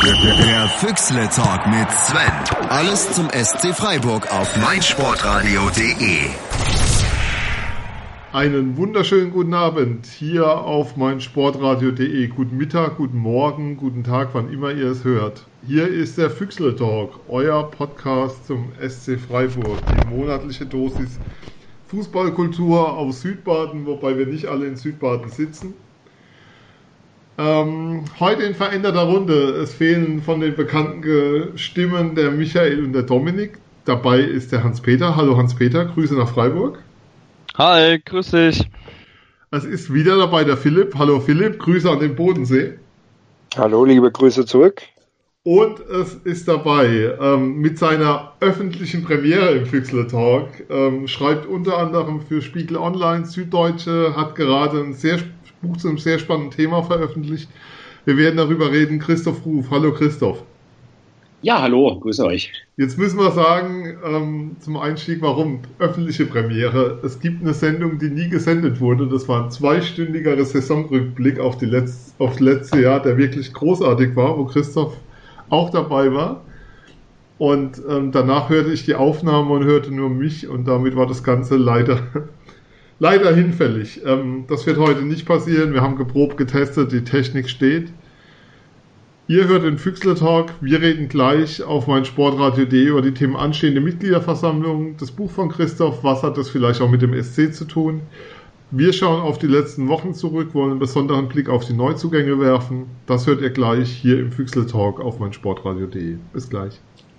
Der Füchsle Talk mit Sven. Alles zum SC Freiburg auf meinsportradio.de. Einen wunderschönen guten Abend hier auf meinsportradio.de. Guten Mittag, guten Morgen, guten Tag, wann immer ihr es hört. Hier ist der Füchsle Talk, euer Podcast zum SC Freiburg. Die monatliche Dosis Fußballkultur aus Südbaden, wobei wir nicht alle in Südbaden sitzen. Ähm, heute in veränderter Runde. Es fehlen von den bekannten Stimmen der Michael und der Dominik. Dabei ist der Hans-Peter. Hallo Hans-Peter, Grüße nach Freiburg. Hi, grüß dich. Es ist wieder dabei der Philipp. Hallo Philipp, Grüße an den Bodensee. Hallo, liebe Grüße zurück. Und es ist dabei ähm, mit seiner öffentlichen Premiere im Füchsle Talk. Ähm, schreibt unter anderem für Spiegel Online, Süddeutsche, hat gerade ein sehr Buch zu einem sehr spannenden Thema veröffentlicht. Wir werden darüber reden. Christoph Ruf. Hallo Christoph. Ja, hallo, grüße euch. Jetzt müssen wir sagen, ähm, zum Einstieg, warum öffentliche Premiere. Es gibt eine Sendung, die nie gesendet wurde. Das war ein zweistündiger Saisonrückblick auf, die Letz-, auf das letzte Jahr, der wirklich großartig war, wo Christoph auch dabei war. Und ähm, danach hörte ich die Aufnahme und hörte nur mich und damit war das Ganze leider leider hinfällig. Ähm, das wird heute nicht passieren. Wir haben geprobt, getestet, die Technik steht. Ihr hört den Füchsler Talk. Wir reden gleich auf mein Sportradio.de über die Themen anstehende Mitgliederversammlung, das Buch von Christoph. Was hat das vielleicht auch mit dem SC zu tun? Wir schauen auf die letzten Wochen zurück, wollen einen besonderen Blick auf die Neuzugänge werfen. Das hört ihr gleich hier im Füchsler Talk auf mein Sportradio.de. Bis gleich.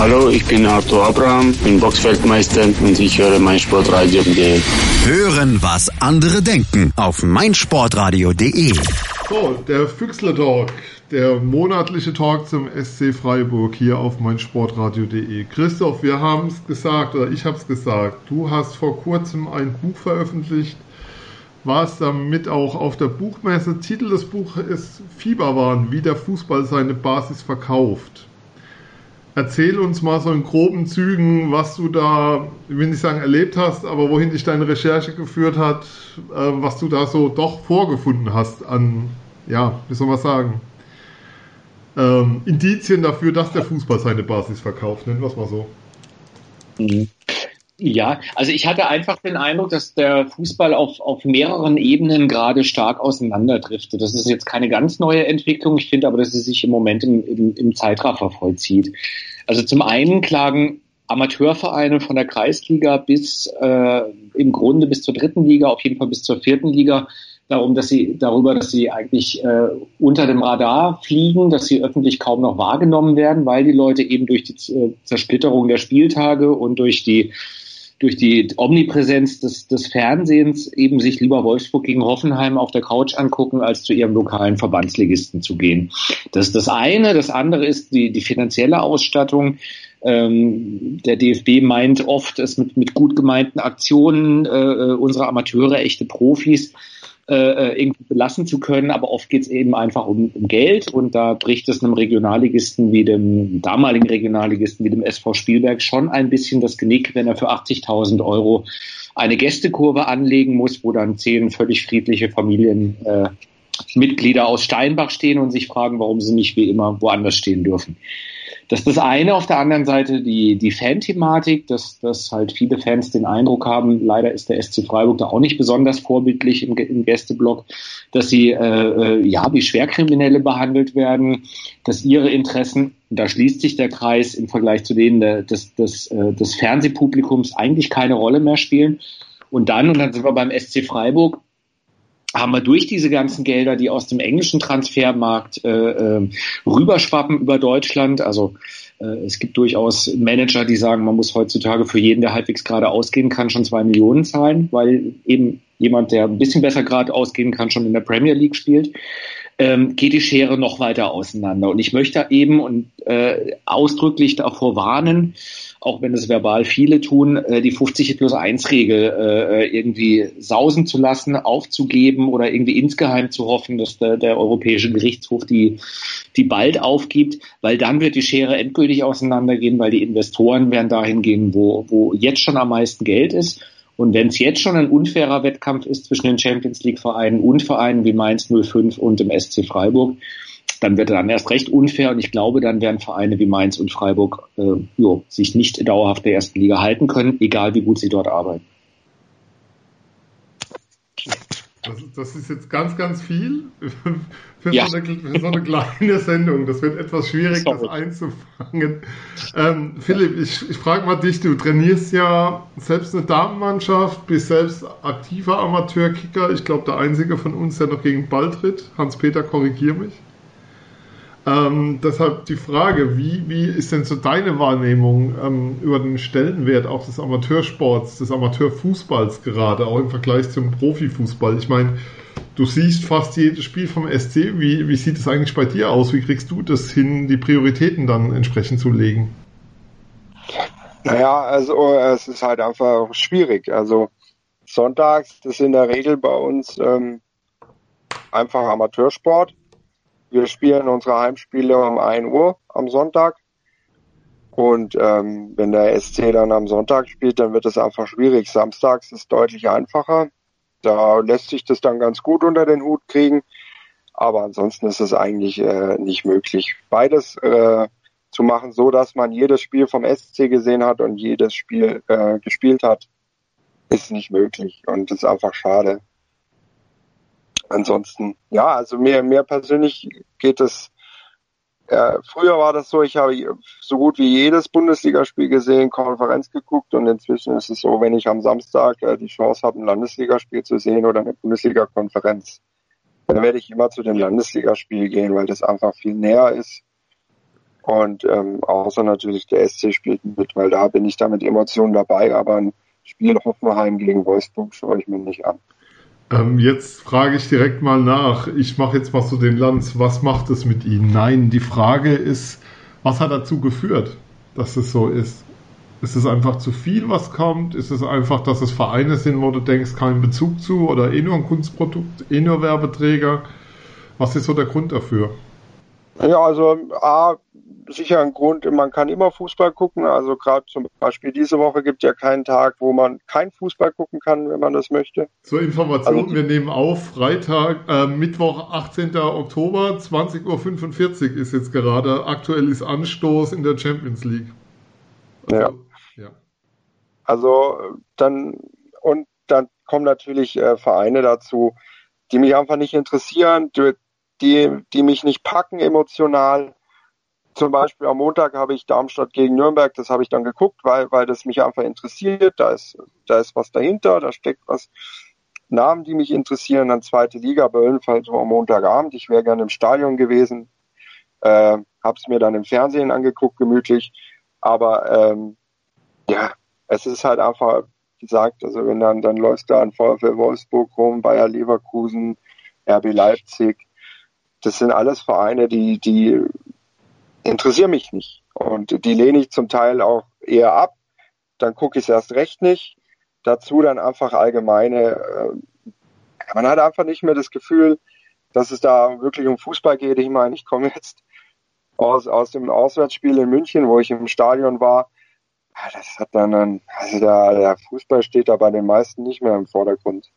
Hallo, ich bin Arthur Abraham, bin Boxfeldmeister und ich höre meinsportradio.de. Hören, was andere denken auf meinsportradio.de. So, der Füchsle Talk, der monatliche Talk zum SC Freiburg hier auf meinsportradio.de. Christoph, wir haben es gesagt, oder ich habe es gesagt, du hast vor kurzem ein Buch veröffentlicht, warst damit auch auf der Buchmesse. Titel des Buches ist Fieberwahn, wie der Fußball seine Basis verkauft. Erzähl uns mal so in groben Zügen, was du da, ich will nicht sagen erlebt hast, aber wohin dich deine Recherche geführt hat, äh, was du da so doch vorgefunden hast an, ja, wie soll man sagen, ähm, Indizien dafür, dass der Fußball seine Basis verkauft, nennen wir es mal so. Mhm. Ja, also ich hatte einfach den Eindruck, dass der Fußball auf, auf mehreren Ebenen gerade stark auseinanderdriftet. Das ist jetzt keine ganz neue Entwicklung. Ich finde aber, dass sie sich im Moment im, im, im Zeitraffer vollzieht. Also zum einen klagen Amateurvereine von der Kreisliga bis äh, im Grunde bis zur dritten Liga, auf jeden Fall bis zur vierten Liga, darum, dass sie darüber, dass sie eigentlich äh, unter dem Radar fliegen, dass sie öffentlich kaum noch wahrgenommen werden, weil die Leute eben durch die Zersplitterung der Spieltage und durch die durch die Omnipräsenz des, des Fernsehens eben sich lieber Wolfsburg gegen Hoffenheim auf der Couch angucken, als zu ihrem lokalen Verbandsligisten zu gehen. Das ist das eine. Das andere ist die, die finanzielle Ausstattung. Ähm, der DFB meint oft, es mit, mit gut gemeinten Aktionen äh, äh unsere Amateure, echte Profis, äh, äh, irgendwie belassen zu können, aber oft geht es eben einfach um, um, Geld und da bricht es einem Regionalligisten wie dem damaligen Regionalligisten wie dem SV Spielberg schon ein bisschen das Genick, wenn er für 80.000 Euro eine Gästekurve anlegen muss, wo dann zehn völlig friedliche Familienmitglieder äh, aus Steinbach stehen und sich fragen, warum sie nicht wie immer woanders stehen dürfen. Das ist das eine. Auf der anderen Seite die, die Fan-Thematik, dass, dass halt viele Fans den Eindruck haben, leider ist der SC Freiburg da auch nicht besonders vorbildlich im, im Gästeblock, dass sie äh, äh, ja wie Schwerkriminelle behandelt werden, dass ihre Interessen, da schließt sich der Kreis im Vergleich zu denen der, des, des, äh, des Fernsehpublikums eigentlich keine Rolle mehr spielen. Und dann, und dann sind wir beim SC Freiburg, haben wir durch diese ganzen Gelder, die aus dem englischen Transfermarkt äh, äh, rüberschwappen über Deutschland, also äh, es gibt durchaus Manager, die sagen, man muss heutzutage für jeden, der halbwegs gerade ausgehen kann, schon zwei Millionen zahlen, weil eben jemand, der ein bisschen besser gerade ausgehen kann, schon in der Premier League spielt. ähm, geht die Schere noch weiter auseinander. Und ich möchte eben und äh, ausdrücklich davor warnen, auch wenn es verbal viele tun, äh, die 50 plus 1 Regel äh, irgendwie sausen zu lassen, aufzugeben oder irgendwie insgeheim zu hoffen, dass der, der Europäische Gerichtshof die, die bald aufgibt, weil dann wird die Schere endgültig auseinandergehen, weil die Investoren werden dahin gehen, wo, wo jetzt schon am meisten Geld ist. Und wenn es jetzt schon ein unfairer Wettkampf ist zwischen den Champions League Vereinen und Vereinen wie Mainz 05 und dem SC Freiburg, dann wird er dann erst recht unfair und ich glaube, dann werden Vereine wie Mainz und Freiburg äh, jo, sich nicht dauerhaft der ersten Liga halten können, egal wie gut sie dort arbeiten. Das, das ist jetzt ganz, ganz viel für, ja. so eine, für, so eine, kleine Sendung. Das wird etwas schwierig, Sorry. das einzufangen. Ähm, Philipp, ich, ich frage mal dich, du trainierst ja selbst eine Damenmannschaft, bist selbst aktiver Amateurkicker. Ich glaube, der einzige von uns, der noch gegen Ball tritt. Hans-Peter, korrigier mich. Ähm, deshalb die Frage, wie, wie ist denn so deine Wahrnehmung ähm, über den Stellenwert auch des Amateursports, des Amateurfußballs gerade, auch im Vergleich zum Profifußball? Ich meine, du siehst fast jedes Spiel vom SC. Wie, wie sieht es eigentlich bei dir aus? Wie kriegst du das hin, die Prioritäten dann entsprechend zu legen? Naja, also es ist halt einfach schwierig. Also sonntags, das ist in der Regel bei uns ähm, einfach Amateursport. Wir spielen unsere Heimspiele um 1 Uhr am Sonntag. Und ähm, wenn der SC dann am Sonntag spielt, dann wird es einfach schwierig. Samstags ist deutlich einfacher. Da lässt sich das dann ganz gut unter den Hut kriegen. Aber ansonsten ist es eigentlich äh, nicht möglich. Beides äh, zu machen, so dass man jedes Spiel vom SC gesehen hat und jedes Spiel äh, gespielt hat, ist nicht möglich. Und ist einfach schade ansonsten, ja, also mir, mir persönlich geht es, äh, früher war das so, ich habe so gut wie jedes Bundesligaspiel gesehen, Konferenz geguckt und inzwischen ist es so, wenn ich am Samstag äh, die Chance habe, ein Landesligaspiel zu sehen oder eine Bundesliga-Konferenz, dann werde ich immer zu dem Landesligaspiel gehen, weil das einfach viel näher ist. Und ähm, außer natürlich der SC spielt mit, weil da bin ich da mit Emotionen dabei, aber ein Spiel Hoffenheim gegen Wolfsburg schaue ich mir nicht an. Ähm, jetzt frage ich direkt mal nach. Ich mache jetzt mal so den Lanz. Was macht es mit Ihnen? Nein, die Frage ist, was hat dazu geführt, dass es so ist? Ist es einfach zu viel, was kommt? Ist es einfach, dass es Vereine sind, wo du denkst, keinen Bezug zu oder eh nur ein Kunstprodukt, eh nur Werbeträger? Was ist so der Grund dafür? Ja, also A, sicher ein Grund, man kann immer Fußball gucken. Also gerade zum Beispiel diese Woche gibt ja keinen Tag, wo man kein Fußball gucken kann, wenn man das möchte. Zur Information, also, wir nehmen auf, Freitag, äh, Mittwoch, 18. Oktober, 20.45 Uhr ist jetzt gerade. Aktuell ist Anstoß in der Champions League. Also, ja. ja. Also dann, und dann kommen natürlich äh, Vereine dazu, die mich einfach nicht interessieren, die, die mich nicht packen emotional zum Beispiel am Montag habe ich Darmstadt gegen Nürnberg, das habe ich dann geguckt, weil, weil das mich einfach interessiert. Da ist, da ist was dahinter, da steckt was. Namen, die mich interessieren, dann zweite Liga, Böllenfeld am Montagabend. Ich wäre gerne im Stadion gewesen. Äh, habe es mir dann im Fernsehen angeguckt, gemütlich. Aber ähm, ja, es ist halt einfach gesagt, also wenn dann, dann läuft da ein VfL Wolfsburg rum, Bayer Leverkusen, RB Leipzig. Das sind alles Vereine, die, die interessieren mich nicht. Und die lehne ich zum Teil auch eher ab. Dann gucke ich es erst recht nicht. Dazu dann einfach allgemeine, äh, man hat einfach nicht mehr das Gefühl, dass es da wirklich um Fußball geht. Ich meine, ich komme jetzt aus, aus dem Auswärtsspiel in München, wo ich im Stadion war. Das hat dann, ein, also der, der Fußball steht da bei den meisten nicht mehr im Vordergrund.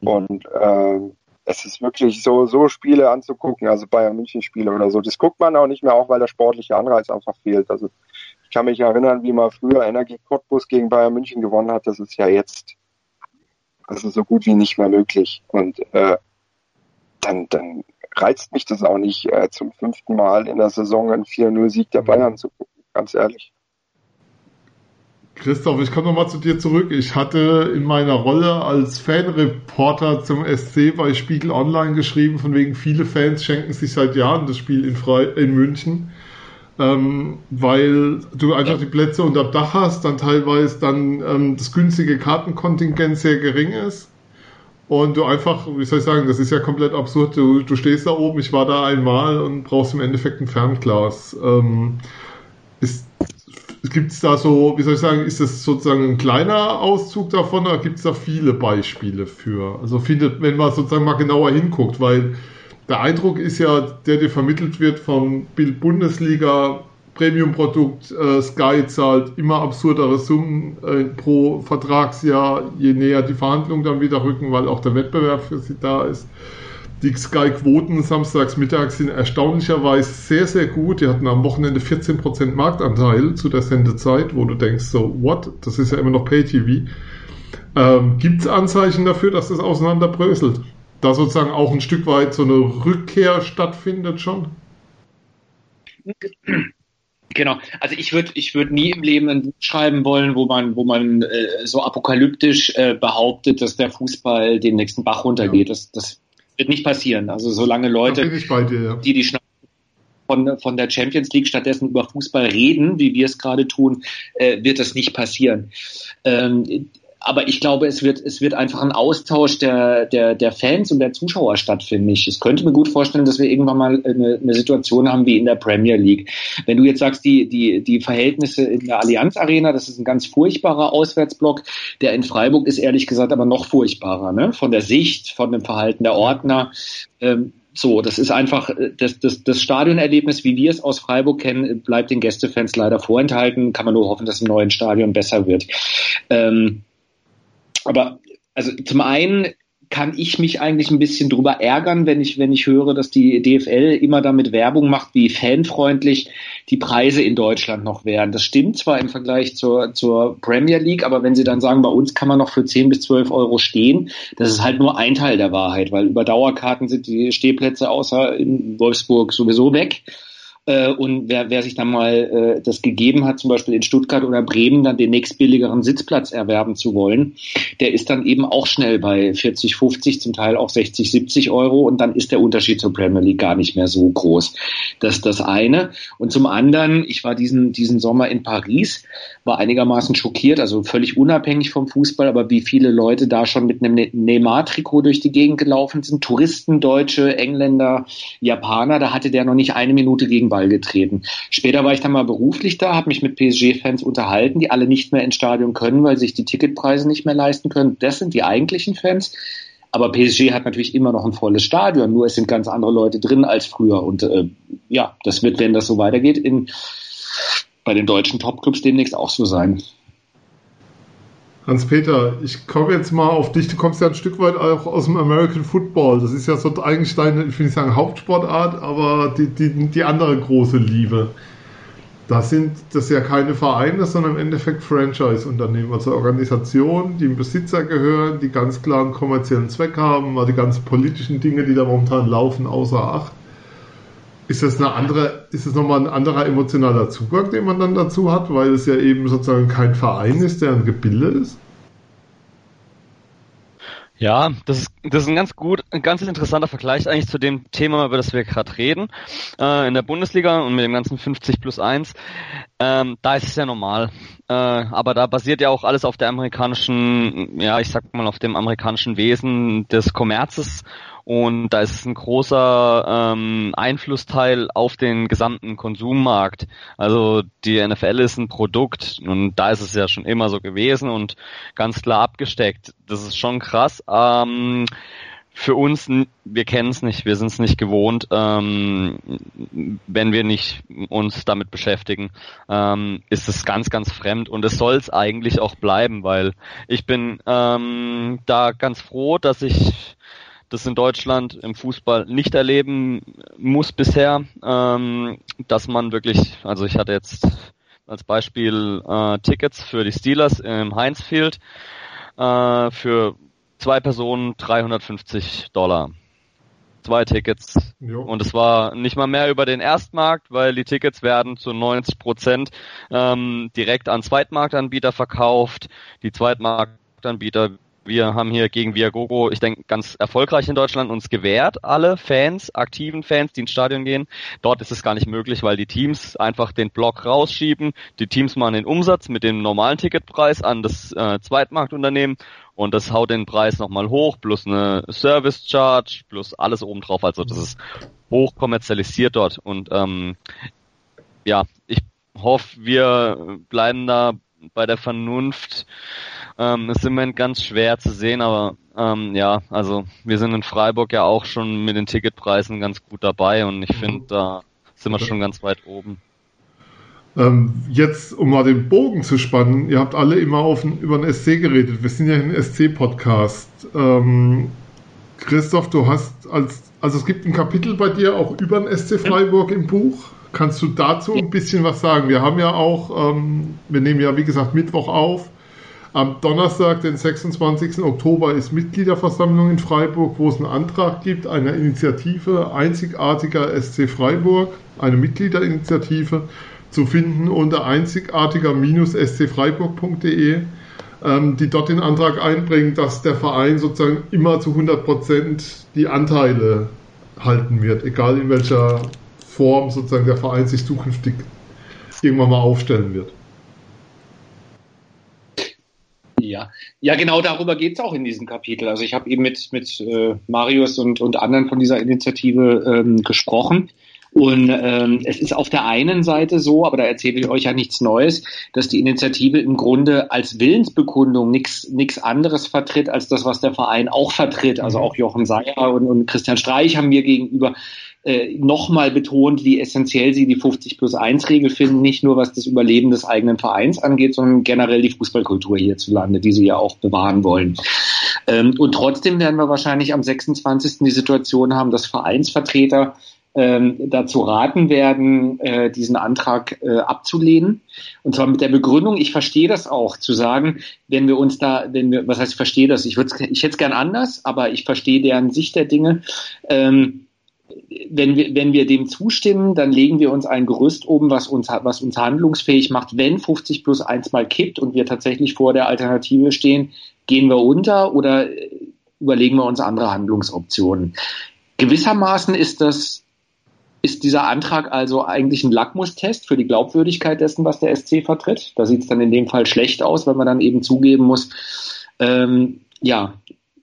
Und ähm, es ist wirklich so, so Spiele anzugucken, also Bayern München Spiele oder so. Das guckt man auch nicht mehr, auch weil der sportliche Anreiz einfach fehlt. Also ich kann mich erinnern, wie man früher Energie Cottbus gegen Bayern München gewonnen hat. Das ist ja jetzt also so gut wie nicht mehr möglich. Und äh, dann, dann reizt mich das auch nicht, äh, zum fünften Mal in der Saison einen 4-0-Sieg der Bayern zu gucken, ganz ehrlich. Christoph, ich komme nochmal zu dir zurück. Ich hatte in meiner Rolle als Fanreporter zum SC bei Spiegel Online geschrieben, von wegen viele Fans schenken sich seit Jahren das Spiel in, Fre in München, ähm, weil du einfach die Plätze unter Dach hast, dann teilweise dann ähm, das günstige Kartenkontingent sehr gering ist und du einfach, wie soll ich sagen, das ist ja komplett absurd. Du, du stehst da oben, ich war da einmal und brauchst im Endeffekt ein Fernglas. Ähm, Gibt es da so, wie soll ich sagen, ist das sozusagen ein kleiner Auszug davon oder gibt es da viele Beispiele für? Also viele, wenn man sozusagen mal genauer hinguckt, weil der Eindruck ist ja, der dir vermittelt wird vom Bild Bundesliga, Premium-Produkt, äh, Sky zahlt immer absurdere Summen äh, pro Vertragsjahr, je näher die Verhandlungen dann wieder rücken, weil auch der Wettbewerb für sie da ist. Die Sky-Quoten samstags mittags sind erstaunlicherweise sehr, sehr gut. Die hatten am Wochenende 14% Marktanteil zu der Sendezeit, wo du denkst, so, what? Das ist ja immer noch Pay-TV. Ähm, Gibt es Anzeichen dafür, dass das auseinanderbröselt? Da sozusagen auch ein Stück weit so eine Rückkehr stattfindet schon? Genau, also ich würde ich würde nie im Leben ein Buch schreiben wollen, wo man wo man äh, so apokalyptisch äh, behauptet, dass der Fußball den nächsten Bach runtergeht. Ja. Das, das wird nicht passieren. Also solange Leute, dir, ja. die die von, von der Champions League stattdessen über Fußball reden, wie wir es gerade tun, äh, wird das nicht passieren. Ähm, aber ich glaube, es wird, es wird einfach ein Austausch der, der, der Fans und der Zuschauer stattfinden. Ich, könnte mir gut vorstellen, dass wir irgendwann mal eine, eine Situation haben wie in der Premier League. Wenn du jetzt sagst, die, die, die Verhältnisse in der Allianz Arena, das ist ein ganz furchtbarer Auswärtsblock. Der in Freiburg ist ehrlich gesagt aber noch furchtbarer, ne? Von der Sicht, von dem Verhalten der Ordner. Ähm, so, das ist einfach das, das, das Stadionerlebnis, wie wir es aus Freiburg kennen, bleibt den Gästefans leider vorenthalten. Kann man nur hoffen, dass im neuen Stadion besser wird. Ähm, aber also zum einen kann ich mich eigentlich ein bisschen drüber ärgern, wenn ich, wenn ich höre, dass die DFL immer damit Werbung macht, wie fanfreundlich die Preise in Deutschland noch wären. Das stimmt zwar im Vergleich zur, zur Premier League, aber wenn sie dann sagen, bei uns kann man noch für 10 bis 12 Euro stehen, das ist halt nur ein Teil der Wahrheit, weil über Dauerkarten sind die Stehplätze außer in Wolfsburg sowieso weg. Äh, und wer, wer sich dann mal äh, das gegeben hat, zum Beispiel in Stuttgart oder Bremen, dann den nächstbilligeren Sitzplatz erwerben zu wollen, der ist dann eben auch schnell bei 40, 50, zum Teil auch 60, 70 Euro und dann ist der Unterschied zur Premier League gar nicht mehr so groß. Das ist das eine. Und zum anderen, ich war diesen, diesen Sommer in Paris, war einigermaßen schockiert, also völlig unabhängig vom Fußball, aber wie viele Leute da schon mit einem ne-, Neymar-Trikot durch die Gegend gelaufen sind, Touristen, Deutsche, Engländer, Japaner, da hatte der noch nicht eine Minute gegen Ball getreten. Später war ich dann mal beruflich da, habe mich mit PSG-Fans unterhalten, die alle nicht mehr ins Stadion können, weil sich die Ticketpreise nicht mehr leisten können. Das sind die eigentlichen Fans. Aber PSG hat natürlich immer noch ein volles Stadion, nur es sind ganz andere Leute drin als früher. Und äh, ja, das wird, wenn das so weitergeht, in, bei den deutschen Topclubs demnächst auch so sein. Hans-Peter, ich komme jetzt mal auf dich. Du kommst ja ein Stück weit auch aus dem American Football. Das ist ja so eigentlich deine, ich will nicht sagen Hauptsportart, aber die, die, die andere große Liebe. Das sind das ja keine Vereine, sondern im Endeffekt Franchise-Unternehmen, also Organisationen, die dem Besitzer gehören, die ganz klaren kommerziellen Zweck haben, mal die ganzen politischen Dinge, die da momentan laufen, außer Acht. Ist das eine andere, ist das nochmal ein anderer emotionaler Zugang, den man dann dazu hat, weil es ja eben sozusagen kein Verein ist, der ein Gebilde ist? Ja, das ist, das ist ein ganz gut, ein ganz interessanter Vergleich eigentlich zu dem Thema, über das wir gerade reden. Äh, in der Bundesliga und mit dem ganzen 50 plus 1, ähm, da ist es ja normal. Äh, aber da basiert ja auch alles auf der amerikanischen, ja, ich sag mal, auf dem amerikanischen Wesen des Kommerzes und da ist es ein großer ähm, Einflussteil auf den gesamten Konsummarkt. Also die NFL ist ein Produkt und da ist es ja schon immer so gewesen und ganz klar abgesteckt. Das ist schon krass. Ähm, für uns, wir kennen es nicht, wir sind es nicht gewohnt, ähm, wenn wir nicht uns damit beschäftigen, ähm, ist es ganz, ganz fremd und es soll es eigentlich auch bleiben, weil ich bin ähm, da ganz froh, dass ich das in Deutschland im Fußball nicht erleben muss bisher, ähm, dass man wirklich, also ich hatte jetzt als Beispiel äh, Tickets für die Steelers im Heinz Field äh, für zwei Personen 350 Dollar. Zwei Tickets. Jo. Und es war nicht mal mehr über den Erstmarkt, weil die Tickets werden zu 90 Prozent ähm, direkt an Zweitmarktanbieter verkauft. Die Zweitmarktanbieter wir haben hier gegen Viagogo, ich denke, ganz erfolgreich in Deutschland uns gewährt, alle Fans, aktiven Fans, die ins Stadion gehen. Dort ist es gar nicht möglich, weil die Teams einfach den Block rausschieben. Die Teams machen den Umsatz mit dem normalen Ticketpreis an das äh, Zweitmarktunternehmen und das haut den Preis nochmal hoch, plus eine Service Charge, plus alles obendrauf. Also das ist hoch kommerzialisiert dort und ähm, ja, ich hoffe, wir bleiben da bei der Vernunft ähm, ist im Moment ganz schwer zu sehen, aber ähm, ja, also wir sind in Freiburg ja auch schon mit den Ticketpreisen ganz gut dabei und ich finde, da sind wir schon ganz weit oben. Ähm, jetzt, um mal den Bogen zu spannen, ihr habt alle immer auf, über den SC geredet. Wir sind ja ein SC-Podcast. Ähm, Christoph, du hast als, also es gibt ein Kapitel bei dir auch über den SC Freiburg im Buch. Kannst du dazu ein bisschen was sagen? Wir haben ja auch, ähm, wir nehmen ja wie gesagt Mittwoch auf. Am Donnerstag, den 26. Oktober, ist Mitgliederversammlung in Freiburg, wo es einen Antrag gibt, einer Initiative einzigartiger SC Freiburg, eine Mitgliederinitiative, zu finden unter einzigartiger-scfreiburg.de, ähm, die dort den Antrag einbringen, dass der Verein sozusagen immer zu 100 Prozent die Anteile halten wird, egal in welcher Form sozusagen der Verein sich zukünftig irgendwann mal aufstellen wird. Ja, ja, genau darüber geht es auch in diesem Kapitel. Also ich habe eben mit, mit äh, Marius und, und anderen von dieser Initiative ähm, gesprochen. Und ähm, es ist auf der einen Seite so, aber da erzähle ich euch ja nichts Neues, dass die Initiative im Grunde als Willensbekundung nichts anderes vertritt als das, was der Verein auch vertritt. Also auch Jochen Seyer und, und Christian Streich haben mir gegenüber äh, nochmal betont, wie essentiell sie die 50 plus 1 Regel finden, nicht nur was das Überleben des eigenen Vereins angeht, sondern generell die Fußballkultur hierzulande, die sie ja auch bewahren wollen. Ähm, und trotzdem werden wir wahrscheinlich am 26. die Situation haben, dass Vereinsvertreter ähm, dazu raten werden, äh, diesen Antrag äh, abzulehnen. Und zwar mit der Begründung, ich verstehe das auch, zu sagen, wenn wir uns da, wenn wir, was heißt, ich verstehe das, ich ich hätte es gern anders, aber ich verstehe deren Sicht der Dinge. Ähm, wenn wir, wenn wir dem zustimmen, dann legen wir uns ein Gerüst oben, was uns, was uns handlungsfähig macht. Wenn 50 plus 1 mal kippt und wir tatsächlich vor der Alternative stehen, gehen wir unter oder überlegen wir uns andere Handlungsoptionen. Gewissermaßen ist das ist dieser Antrag also eigentlich ein Lackmustest für die Glaubwürdigkeit dessen, was der SC vertritt? Da sieht es dann in dem Fall schlecht aus, weil man dann eben zugeben muss, ähm, ja,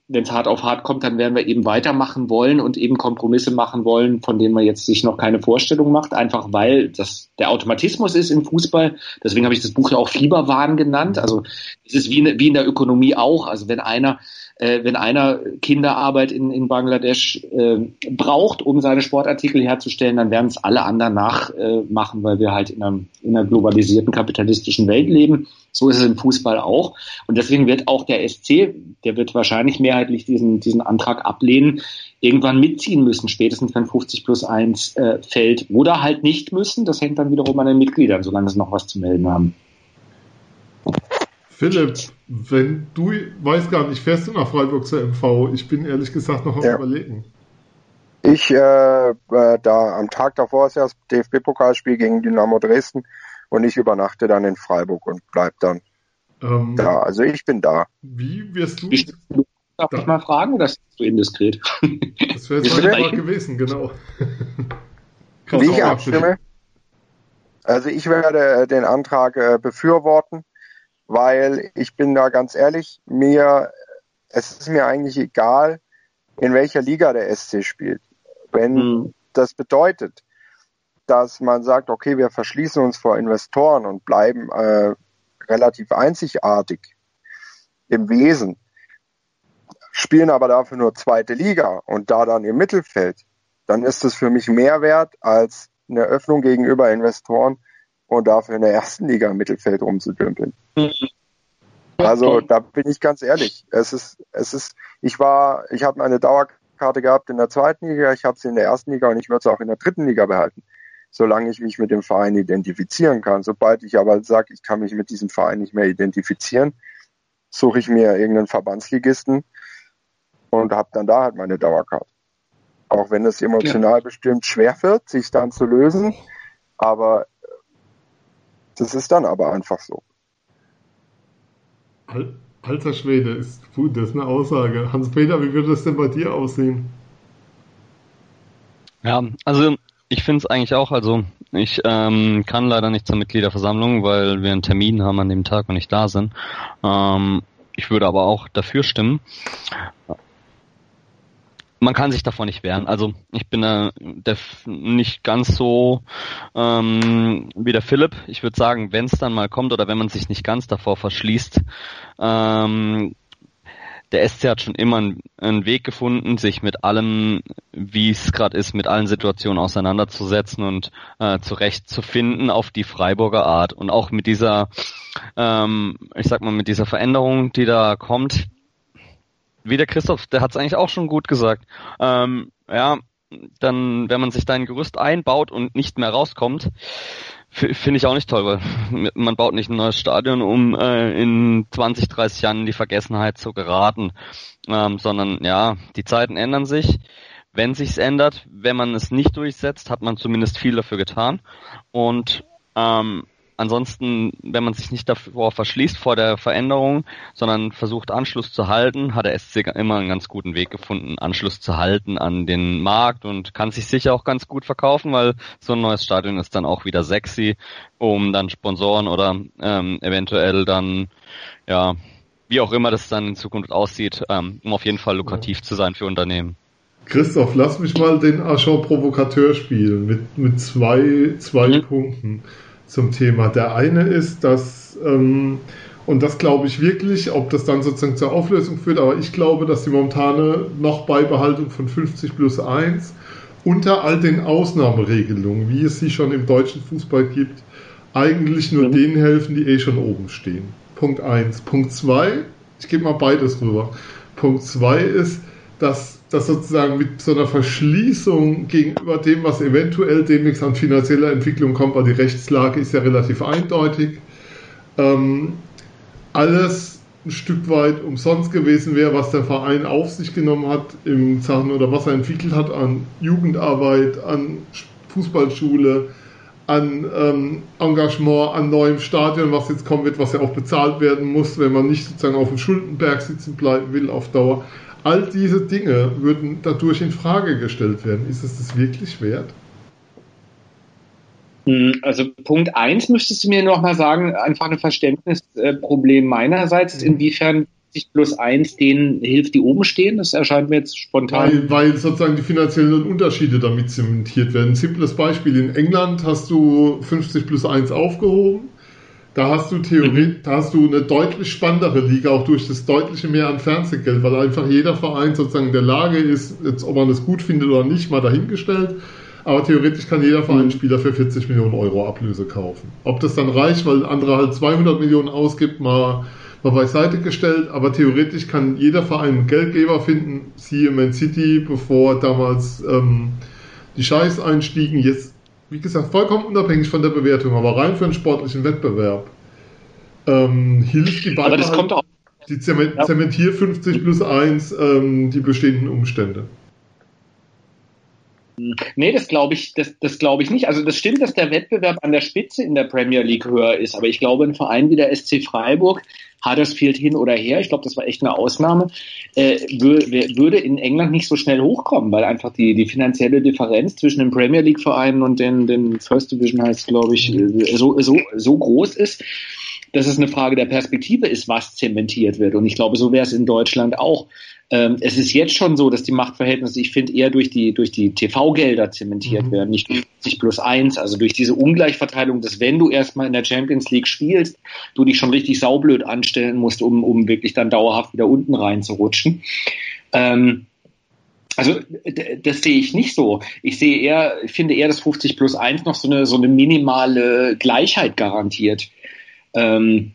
wenn es hart auf hart kommt, dann werden wir eben weitermachen wollen und eben Kompromisse machen wollen, von denen man jetzt sich noch keine Vorstellung macht, einfach weil das der Automatismus ist im Fußball. Deswegen habe ich das Buch ja auch Fieberwahn genannt. Also es ist wie, wie in der Ökonomie auch. Also wenn einer äh, wenn einer Kinderarbeit in, in Bangladesch äh, braucht, um seine Sportartikel herzustellen, dann werden es alle anderen nachmachen, äh, weil wir halt in einer, in einer globalisierten kapitalistischen Welt leben. So ist es im Fußball auch. Und deswegen wird auch der SC, der wird wahrscheinlich mehrheitlich diesen, diesen Antrag ablehnen, irgendwann mitziehen müssen, spätestens wenn 50 plus 1 äh, fällt. Oder halt nicht müssen. Das hängt dann wiederum an den Mitgliedern, solange sie noch was zu melden haben. Philipp, wenn du, weiß gar nicht, fährst du nach Freiburg zur MV? Ich bin ehrlich gesagt noch am ja. überlegen. Ich, äh, äh, da am Tag davor ist ja das DFB-Pokalspiel gegen Dynamo Dresden und ich übernachte dann in Freiburg und bleib dann ähm, da. Also ich bin da. Wie wirst du? Ich, darf da. ich mal fragen oder ist das so indiskret? Das wäre jetzt mal gewesen, genau. Wie ich abstimme? Also ich werde den Antrag äh, befürworten weil ich bin da ganz ehrlich, mir, es ist mir eigentlich egal, in welcher Liga der SC spielt. Wenn mhm. das bedeutet, dass man sagt, okay, wir verschließen uns vor Investoren und bleiben äh, relativ einzigartig im Wesen, spielen aber dafür nur zweite Liga und da dann im Mittelfeld, dann ist es für mich mehr wert als eine Öffnung gegenüber Investoren, und dafür in der ersten Liga im Mittelfeld rumzudümpeln. Mhm. Also da bin ich ganz ehrlich. Es ist, es ist, ich war, ich habe eine Dauerkarte gehabt in der zweiten Liga, ich habe sie in der ersten Liga und ich würde sie auch in der dritten Liga behalten, solange ich mich mit dem Verein identifizieren kann. Sobald ich aber sage, ich kann mich mit diesem Verein nicht mehr identifizieren, suche ich mir irgendeinen Verbandsligisten und habe dann da halt meine Dauerkarte. Auch wenn es emotional ja. bestimmt schwer wird, sich dann zu lösen, aber das ist dann aber einfach so. Alter Schwede, ist, das ist eine Aussage. Hans-Peter, wie würde das denn bei dir aussehen? Ja, also ich finde es eigentlich auch, also ich ähm, kann leider nicht zur Mitgliederversammlung, weil wir einen Termin haben an dem Tag und nicht da sind. Ähm, ich würde aber auch dafür stimmen. Man kann sich davon nicht wehren. Also ich bin äh, der, nicht ganz so ähm, wie der Philipp. Ich würde sagen, wenn es dann mal kommt oder wenn man sich nicht ganz davor verschließt, ähm, der SC hat schon immer einen, Weg gefunden, sich mit allem, wie es gerade ist, mit allen Situationen auseinanderzusetzen und äh, zurechtzufinden auf die Freiburger Art. Und auch mit dieser, ähm, ich sag mal, mit dieser Veränderung, die da kommt, wie der Christoph, der hat es eigentlich auch schon gut gesagt. Ähm, ja, dann, wenn man sich da ein Gerüst einbaut und nicht mehr rauskommt, Finde ich auch nicht toll, weil man baut nicht ein neues Stadion, um äh, in 20, 30 Jahren in die Vergessenheit zu geraten, ähm, sondern ja, die Zeiten ändern sich. Wenn sich's ändert, wenn man es nicht durchsetzt, hat man zumindest viel dafür getan. Und ähm, ansonsten, wenn man sich nicht davor verschließt vor der Veränderung, sondern versucht Anschluss zu halten, hat der SC immer einen ganz guten Weg gefunden, Anschluss zu halten an den Markt und kann sich sicher auch ganz gut verkaufen, weil so ein neues Stadion ist dann auch wieder sexy, um dann Sponsoren oder ähm, eventuell dann ja wie auch immer das dann in Zukunft aussieht, ähm, um auf jeden Fall lukrativ ja. zu sein für Unternehmen. Christoph, lass mich mal den Agent Provokateur spielen mit, mit zwei, zwei mhm. Punkten zum Thema. Der eine ist, dass, ähm, und das glaube ich wirklich, ob das dann sozusagen zur Auflösung führt, aber ich glaube, dass die momentane noch Beibehaltung von 50 plus 1 unter all den Ausnahmeregelungen, wie es sie schon im deutschen Fußball gibt, eigentlich nur mhm. denen helfen, die eh schon oben stehen. Punkt 1. Punkt 2, ich gebe mal beides rüber. Punkt 2 ist, dass dass sozusagen mit so einer Verschließung gegenüber dem, was eventuell demnächst an finanzieller Entwicklung kommt, weil die Rechtslage ist ja relativ eindeutig, ähm, alles ein Stück weit umsonst gewesen wäre, was der Verein auf sich genommen hat im Sachen oder was er entwickelt hat an Jugendarbeit, an Fußballschule, an ähm, Engagement, an neuem Stadion, was jetzt kommen wird, was ja auch bezahlt werden muss, wenn man nicht sozusagen auf dem Schuldenberg sitzen bleiben will auf Dauer. All diese Dinge würden dadurch in Frage gestellt werden. Ist es das wirklich wert? Hm, also Punkt 1 müsstest du mir noch mal sagen, einfach ein Verständnisproblem meinerseits, mhm. inwiefern sich plus 1 denen hilft, die oben stehen. Das erscheint mir jetzt spontan. Weil, weil sozusagen die finanziellen Unterschiede damit zementiert werden. Ein simples Beispiel, in England hast du 50 plus 1 aufgehoben da hast du Theorie, mhm. da hast du eine deutlich spannendere Liga, auch durch das deutliche mehr an Fernsehgeld, weil einfach jeder Verein sozusagen in der Lage ist, jetzt ob man es gut findet oder nicht, mal dahingestellt. Aber theoretisch kann jeder Verein einen mhm. Spieler für 40 Millionen Euro Ablöse kaufen. Ob das dann reicht, weil andere halt 200 Millionen ausgibt, mal, mal beiseite gestellt. Aber theoretisch kann jeder Verein einen Geldgeber finden, siehe Man City, bevor damals ähm, die Scheiß einstiegen. Jetzt wie gesagt, vollkommen unabhängig von der Bewertung, aber rein für einen sportlichen Wettbewerb ähm, hilft die Beibehaltung. Aber das kommt auch. Die Zement ja. Zementier 50 plus 1 ähm, die bestehenden Umstände. Nee, das glaube ich, das, das glaube ich nicht. Also das stimmt, dass der Wettbewerb an der Spitze in der Premier League höher ist, aber ich glaube, ein Verein wie der SC Freiburg, Huddersfield hin oder her, ich glaube, das war echt eine Ausnahme, äh, würde in England nicht so schnell hochkommen, weil einfach die, die finanzielle Differenz zwischen den Premier League Vereinen und den, den First Division heißt, glaube ich, äh, so, so, so groß ist dass es eine Frage der Perspektive ist, was zementiert wird. Und ich glaube, so wäre es in Deutschland auch. Ähm, es ist jetzt schon so, dass die Machtverhältnisse, ich finde, eher durch die, durch die TV-Gelder zementiert mhm. werden, nicht durch 50 plus 1, also durch diese Ungleichverteilung, dass wenn du erstmal in der Champions League spielst, du dich schon richtig saublöd anstellen musst, um, um wirklich dann dauerhaft wieder unten reinzurutschen. Ähm, also das sehe ich nicht so. Ich sehe eher, ich finde eher, dass 50 plus 1 noch so eine, so eine minimale Gleichheit garantiert. Ähm,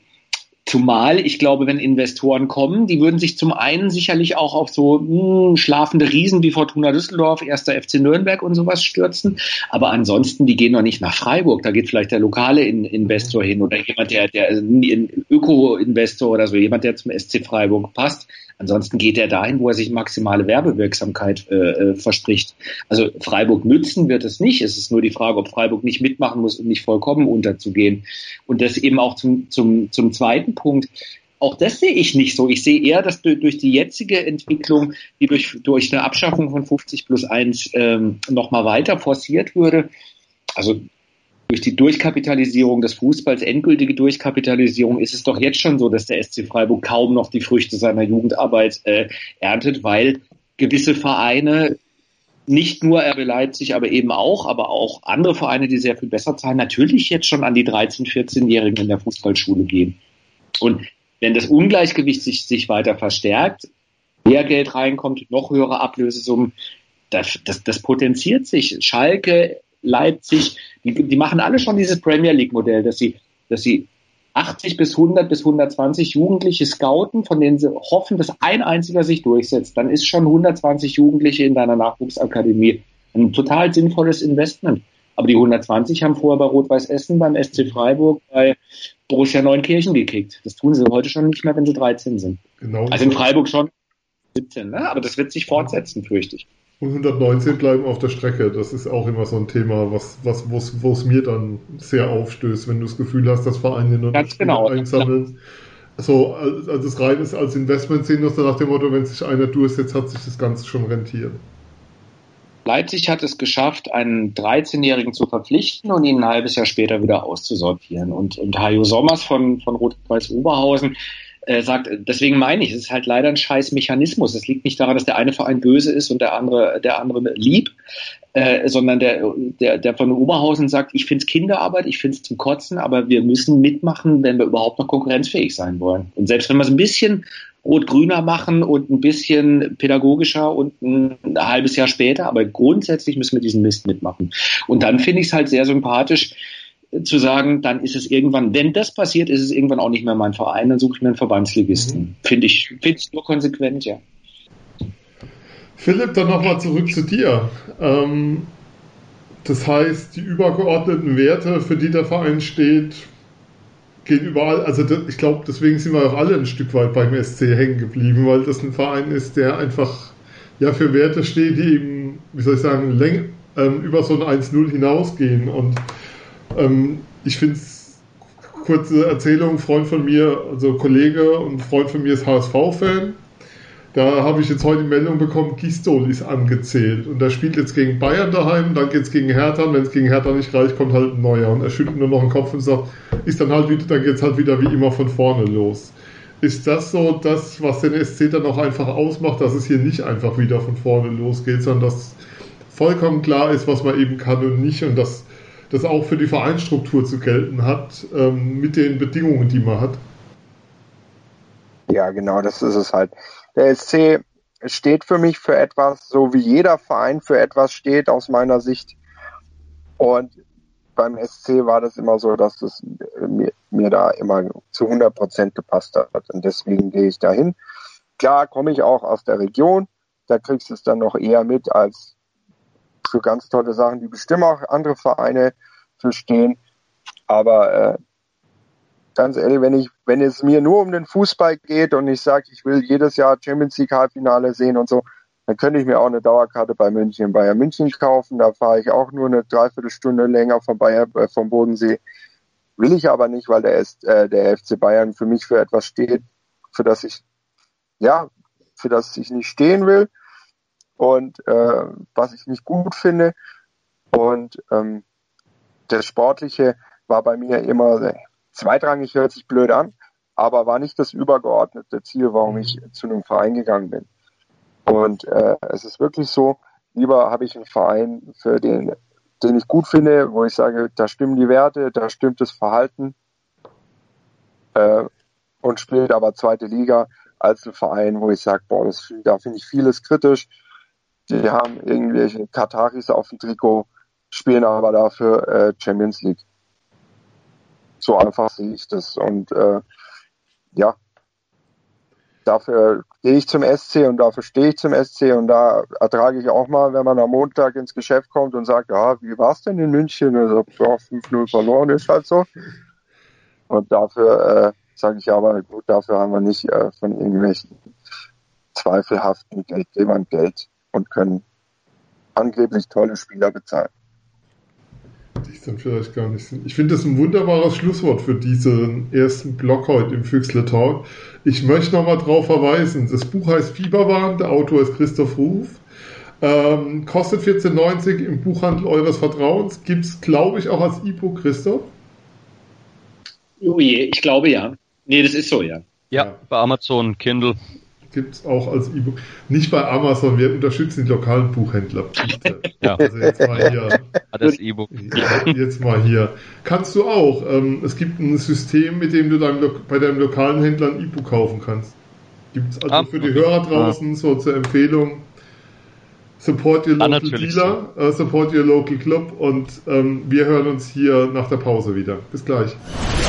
Zumal ich glaube, wenn Investoren kommen, die würden sich zum einen sicherlich auch auf so mh, hm, schlafende Riesen wie Fortuna Düsseldorf, erster FC Nürnberg und sowas stürzen. Aber ansonsten, die gehen doch nicht nach Freiburg. Da geht vielleicht der lokale in Investor hin oder jemand, der, der ein Öko-Investor oder so, jemand, der zum SC Freiburg passt. Ansonsten geht er dahin, wo er sich maximale Werbewirksamkeit äh, äh, verspricht. Also Freiburg nützen wird es nicht. Es ist nur die Frage, ob Freiburg nicht mitmachen muss, um nicht vollkommen unterzugehen. Und das eben auch zum, zum, zum zweiten Punkt. auch das sehe ich nicht so. Ich sehe eher, dass durch die jetzige Entwicklung, die durch, durch eine Abschaffung von 50 plus 1 ähm, nochmal weiter forciert würde, also durch die Durchkapitalisierung des Fußballs, endgültige Durchkapitalisierung, ist es doch jetzt schon so, dass der SC Freiburg kaum noch die Früchte seiner Jugendarbeit äh, erntet, weil gewisse Vereine nicht nur RB Leipzig, aber eben auch, aber auch andere Vereine, die sehr viel besser zahlen, natürlich jetzt schon an die 13-, 14-Jährigen in der Fußballschule gehen. Und wenn das Ungleichgewicht sich, sich weiter verstärkt, mehr Geld reinkommt, noch höhere Ablösesummen, das, das, das potenziert sich. Schalke, Leipzig, die, die machen alle schon dieses Premier League Modell, dass sie, dass sie 80 bis 100 bis 120 Jugendliche scouten, von denen sie hoffen, dass ein einziger sich durchsetzt. Dann ist schon 120 Jugendliche in deiner Nachwuchsakademie ein total sinnvolles Investment. Aber die 120 haben vorher bei Rot-Weiß Essen, beim SC Freiburg, bei Borussia Neunkirchen gekickt. Das tun sie heute schon nicht mehr, wenn sie 13 sind. Genau. Also in Freiburg schon 17, ne? aber das wird sich fortsetzen, fürchte ich. Und 119 bleiben auf der Strecke. Das ist auch immer so ein Thema, was, was, wo es mir dann sehr aufstößt, wenn du das Gefühl hast, dass Vereine nur Ganz genau, einsammeln. So, also das rein ist als Investment sehen, dass nach dem Motto, wenn sich einer durchsetzt, hat sich das Ganze schon rentiert. Leipzig hat es geschafft, einen 13-Jährigen zu verpflichten und ihn ein halbes Jahr später wieder auszusortieren. Und, und Hajo Sommers von, von Rot-Weiß Oberhausen äh, sagt, deswegen meine ich, es ist halt leider ein scheiß Mechanismus. Es liegt nicht daran, dass der eine Verein böse ist und der andere, der andere lieb, äh, sondern der, der, der von Oberhausen sagt, ich finde es Kinderarbeit, ich finde es zum Kotzen, aber wir müssen mitmachen, wenn wir überhaupt noch konkurrenzfähig sein wollen. Und selbst wenn wir es ein bisschen rot-grüner machen und ein bisschen pädagogischer und ein, ein halbes Jahr später, aber grundsätzlich müssen wir diesen Mist mitmachen. Und dann finde ich es halt sehr sympathisch, zu sagen, dann ist es irgendwann, wenn das passiert, ist es irgendwann auch nicht mehr mein Verein, dann suche ich mir einen Verbandsligisten. Mhm. Finde ich, finde ich nur konsequent, ja. Philipp, dann nochmal zurück zu dir. Ähm, das heißt, die übergeordneten Werte, für die der Verein steht, gehen überall. Also ich glaube, deswegen sind wir auch alle ein Stück weit beim SC hängen geblieben, weil das ein Verein ist, der einfach ja für Werte steht, die eben, wie soll ich sagen, läng, ähm, über so ein 1-0 hinausgehen. Und ähm, ich finde es, kurze Erzählung, Freund von mir, also Kollege und Freund von mir ist HSV-Fan. Da habe ich jetzt heute die Meldung bekommen, Gistol ist angezählt. Und er spielt jetzt gegen Bayern daheim, dann geht es gegen Hertha. Und wenn es gegen Hertha nicht reicht, kommt halt ein neuer. Und er schüttelt nur noch den Kopf und sagt, ist dann halt wieder, dann geht es halt wieder wie immer von vorne los. Ist das so das, was den SC dann auch einfach ausmacht, dass es hier nicht einfach wieder von vorne losgeht, sondern dass vollkommen klar ist, was man eben kann und nicht und dass das auch für die Vereinsstruktur zu gelten hat, ähm, mit den Bedingungen, die man hat. Ja, genau, das ist es halt. Der SC steht für mich für etwas, so wie jeder Verein für etwas steht, aus meiner Sicht. Und beim SC war das immer so, dass es mir, mir da immer zu 100 Prozent gepasst hat. Und deswegen gehe ich dahin. Klar komme ich auch aus der Region. Da kriegst du es dann noch eher mit als für ganz tolle Sachen, die bestimmen auch andere Vereine für stehen. Aber äh, ganz ehrlich, wenn ich, wenn es mir nur um den Fußball geht und ich sage, ich will jedes Jahr Champions League Halbfinale sehen und so, dann könnte ich mir auch eine Dauerkarte bei München, Bayern München kaufen. Da fahre ich auch nur eine Dreiviertelstunde länger vom Bayern, äh, vom Bodensee. Will ich aber nicht, weil der, ist, äh, der FC Bayern für mich für etwas steht, für das ich, ja, für das ich nicht stehen will und äh, was ich nicht gut finde. Und ähm, das Sportliche war bei mir immer zweitrangig, hört sich blöd an, aber war nicht das übergeordnete Ziel, warum ich zu einem Verein gegangen bin. Und äh, es ist wirklich so, lieber habe ich einen Verein, für den, den ich gut finde, wo ich sage, da stimmen die Werte, da stimmt das Verhalten äh, und spielt aber zweite Liga als ein Verein, wo ich sage, boah, das, da finde ich vieles kritisch, die haben irgendwelche Kataris auf dem Trikot, spielen aber dafür äh, Champions League. So einfach sehe ich das. Und äh, ja, dafür gehe ich zum SC und dafür stehe ich zum SC und da ertrage ich auch mal, wenn man am Montag ins Geschäft kommt und sagt, ja, wie war es denn in München? Also, ja, 5-0 verloren ist halt so. Und dafür äh, sage ich aber, gut, dafür haben wir nicht äh, von irgendwelchen zweifelhaften Geldgebern Geld und können angeblich tolle Spieler bezahlen. die es dann vielleicht gar nicht sind. Ich finde das ein wunderbares Schlusswort für diesen ersten Blog heute im Füchsle Talk. Ich möchte nochmal darauf verweisen. Das Buch heißt Fieberwahn, der Autor ist Christoph Ruf. Ähm, kostet 14,90 im Buchhandel eures Vertrauens. Gibt es, glaube ich, auch als E-Book, Christoph? Oh je, ich glaube ja. Nee, das ist so, ja. Ja, ja. bei Amazon, Kindle gibt es auch als E-Book. Nicht bei Amazon, wir unterstützen die lokalen Buchhändler. ja. Also jetzt mal hier. Das E-Book. Jetzt mal hier. Kannst du auch. Ähm, es gibt ein System, mit dem du dann bei deinem lokalen Händler ein E-Book kaufen kannst. Gibt es also ah, für die okay. Hörer draußen so zur Empfehlung. Support your ah, local ah, dealer, uh, support your local club und ähm, wir hören uns hier nach der Pause wieder. Bis gleich.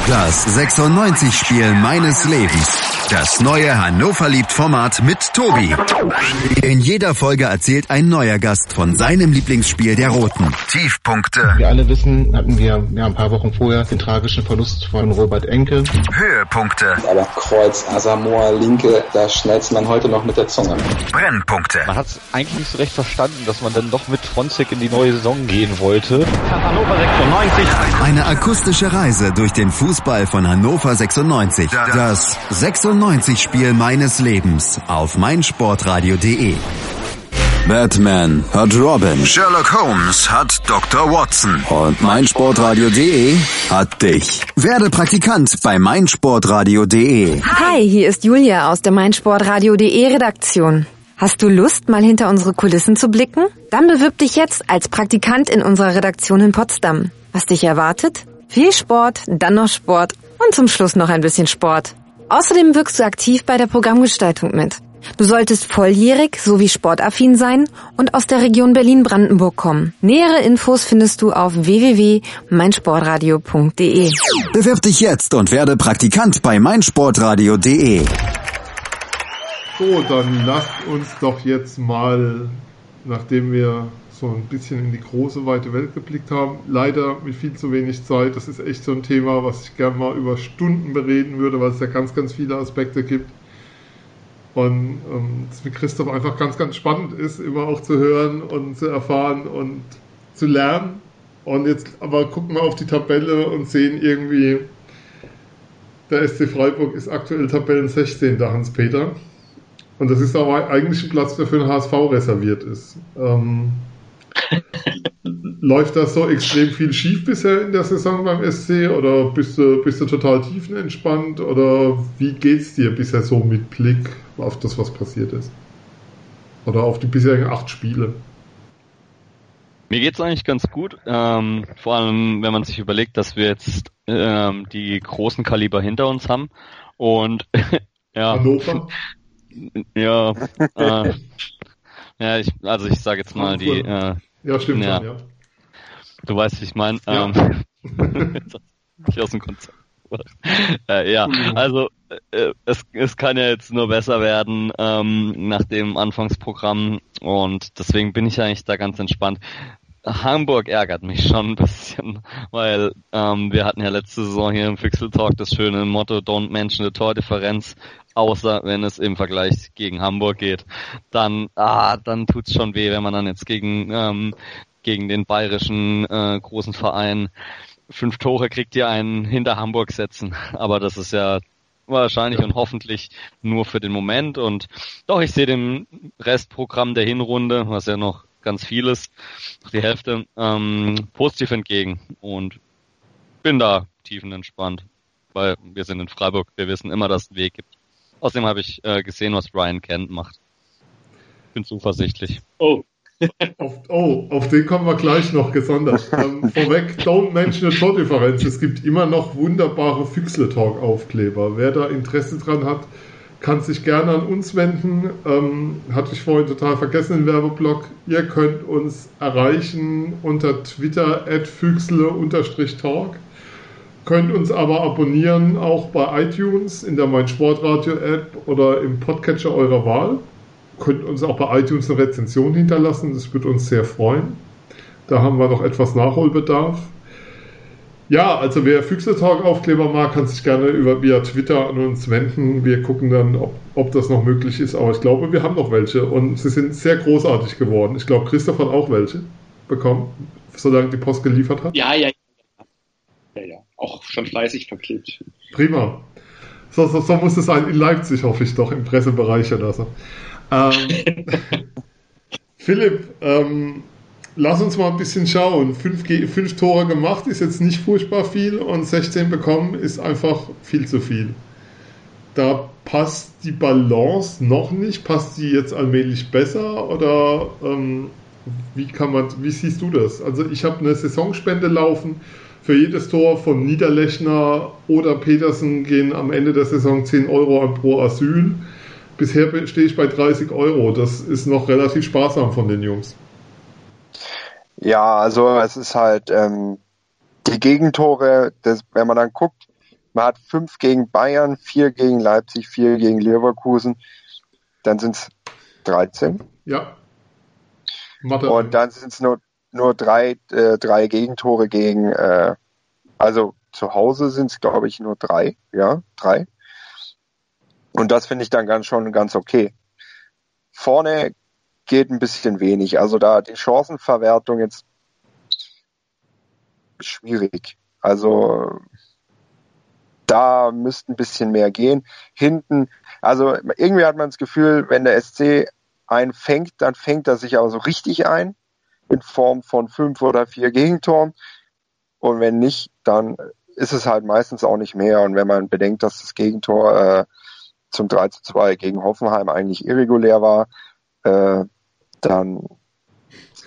Das 96-Spiel meines Lebens. Das neue Hannover liebt Format mit Tobi. In jeder Folge erzählt ein neuer Gast von seinem Lieblingsspiel der Roten. Tiefpunkte. Wir alle wissen, hatten wir ja, ein paar Wochen vorher den tragischen Verlust von Robert Enke. Höhepunkte. Aber Kreuz, Asamoah, Linke, da schnellt man heute noch mit der Zunge. Brennpunkte. Man hat es eigentlich nicht so recht verstanden, dass man dann doch mit Fronzek in die neue Saison gehen wollte. Hannover 96. Eine akustische Reise durch den Fußball von Hannover 96. Das 96 95-Spiel meines Lebens auf meinsportradio.de. Batman hat Robin. Sherlock Holmes hat Dr. Watson. Und meinsportradio.de hat dich. Werde Praktikant bei meinsportradio.de. Hi, hier ist Julia aus der meinsportradio.de Redaktion. Hast du Lust, mal hinter unsere Kulissen zu blicken? Dann bewirb dich jetzt als Praktikant in unserer Redaktion in Potsdam. Was dich erwartet? Viel Sport, dann noch Sport und zum Schluss noch ein bisschen Sport. Außerdem wirkst du aktiv bei der Programmgestaltung mit. Du solltest volljährig sowie sportaffin sein und aus der Region Berlin-Brandenburg kommen. Nähere Infos findest du auf www.meinsportradio.de. Bewirb dich jetzt und werde Praktikant bei meinsportradio.de. So, dann lasst uns doch jetzt mal, nachdem wir so ein bisschen in die große, weite Welt geblickt haben. Leider mit viel zu wenig Zeit. Das ist echt so ein Thema, was ich gerne mal über Stunden bereden würde, weil es ja ganz, ganz viele Aspekte gibt. Und ähm, mit Christoph einfach ganz, ganz spannend ist, immer auch zu hören und zu erfahren und zu lernen. Und jetzt aber gucken wir auf die Tabelle und sehen irgendwie, der SC Freiburg ist aktuell Tabellen 16. Hans-Peter. Und das ist aber eigentlich ein Platz, der für den HSV reserviert ist. Ähm, Läuft das so extrem viel schief bisher in der Saison beim SC oder bist du, bist du total tiefenentspannt oder wie geht's dir bisher so mit Blick auf das, was passiert ist? Oder auf die bisherigen acht Spiele? Mir geht's eigentlich ganz gut, ähm, vor allem wenn man sich überlegt, dass wir jetzt ähm, die großen Kaliber hinter uns haben und ja, Hannover? Ja, äh, ja, ich, also ich sage jetzt mal die. Äh, ja, stimmt ja. Schon, ja. Du weißt, wie ich meine. Ja. Ähm, ich aus dem Konzept. äh, ja, also äh, es, es kann ja jetzt nur besser werden ähm, nach dem Anfangsprogramm und deswegen bin ich eigentlich da ganz entspannt. Hamburg ärgert mich schon ein bisschen, weil ähm, wir hatten ja letzte Saison hier im Fixel Talk das schöne Motto Don't mention the Tordifferenz außer wenn es im Vergleich gegen Hamburg geht. Dann, ah, dann tut's schon weh, wenn man dann jetzt gegen ähm, gegen den bayerischen äh, großen Verein fünf Tore kriegt, die einen hinter Hamburg setzen. Aber das ist ja wahrscheinlich und hoffentlich nur für den Moment. Und doch, ich sehe dem Restprogramm der Hinrunde, was ja noch ganz vieles, die Hälfte, ähm, positiv entgegen und bin da tiefenentspannt, weil wir sind in Freiburg, wir wissen immer, dass es einen Weg gibt. Außerdem habe ich äh, gesehen, was Brian Kent macht. Bin zuversichtlich. Oh. auf, oh, auf den kommen wir gleich noch gesondert. Ähm, vorweg, don't mention the Tordifferenz. Es gibt immer noch wunderbare Füchsle-Talk-Aufkleber. Wer da Interesse dran hat, kann sich gerne an uns wenden. Ähm, hatte ich vorhin total vergessen im Werbeblock. Ihr könnt uns erreichen unter Twitter at füchsle-talk. Könnt uns aber abonnieren auch bei iTunes, in der Mein Sportradio App oder im Podcatcher eurer Wahl. Könnt uns auch bei iTunes eine Rezension hinterlassen, das würde uns sehr freuen. Da haben wir noch etwas Nachholbedarf. Ja, also wer Füchse Talk Aufkleber mag, kann sich gerne über via Twitter an uns wenden. Wir gucken dann, ob, ob das noch möglich ist. Aber ich glaube, wir haben noch welche und sie sind sehr großartig geworden. Ich glaube, Christoph hat auch welche bekommen. solange die Post geliefert hat? Ja, ja. Ja, ja. Auch schon fleißig verklebt. Prima. So, so, so muss es sein in Leipzig, hoffe ich doch, im Pressebereich oder so. Ähm, Philipp, ähm, lass uns mal ein bisschen schauen. Fünf, fünf Tore gemacht ist jetzt nicht furchtbar viel und 16 bekommen ist einfach viel zu viel. Da passt die Balance noch nicht. Passt die jetzt allmählich besser oder ähm, wie kann man, wie siehst du das? Also ich habe eine Saisonspende laufen. Für jedes Tor von Niederlechner oder Petersen gehen am Ende der Saison 10 Euro pro Asyl. Bisher stehe ich bei 30 Euro. Das ist noch relativ sparsam von den Jungs. Ja, also es ist halt ähm, die Gegentore, das, wenn man dann guckt, man hat fünf gegen Bayern, vier gegen Leipzig, vier gegen Leverkusen, dann sind es 13. Ja. Mathe. Und dann sind es nur, nur drei, äh, drei Gegentore gegen, äh, also zu Hause sind es, glaube ich, nur drei, ja, drei. Und das finde ich dann ganz schon ganz okay. Vorne geht ein bisschen wenig. Also da die Chancenverwertung jetzt schwierig. Also da müsste ein bisschen mehr gehen. Hinten, also irgendwie hat man das Gefühl, wenn der SC einen fängt, dann fängt er sich aber so richtig ein in Form von fünf oder vier Gegentoren. Und wenn nicht, dann ist es halt meistens auch nicht mehr. Und wenn man bedenkt, dass das Gegentor äh, zum 3 zu 2 gegen Hoffenheim eigentlich irregulär war, äh, dann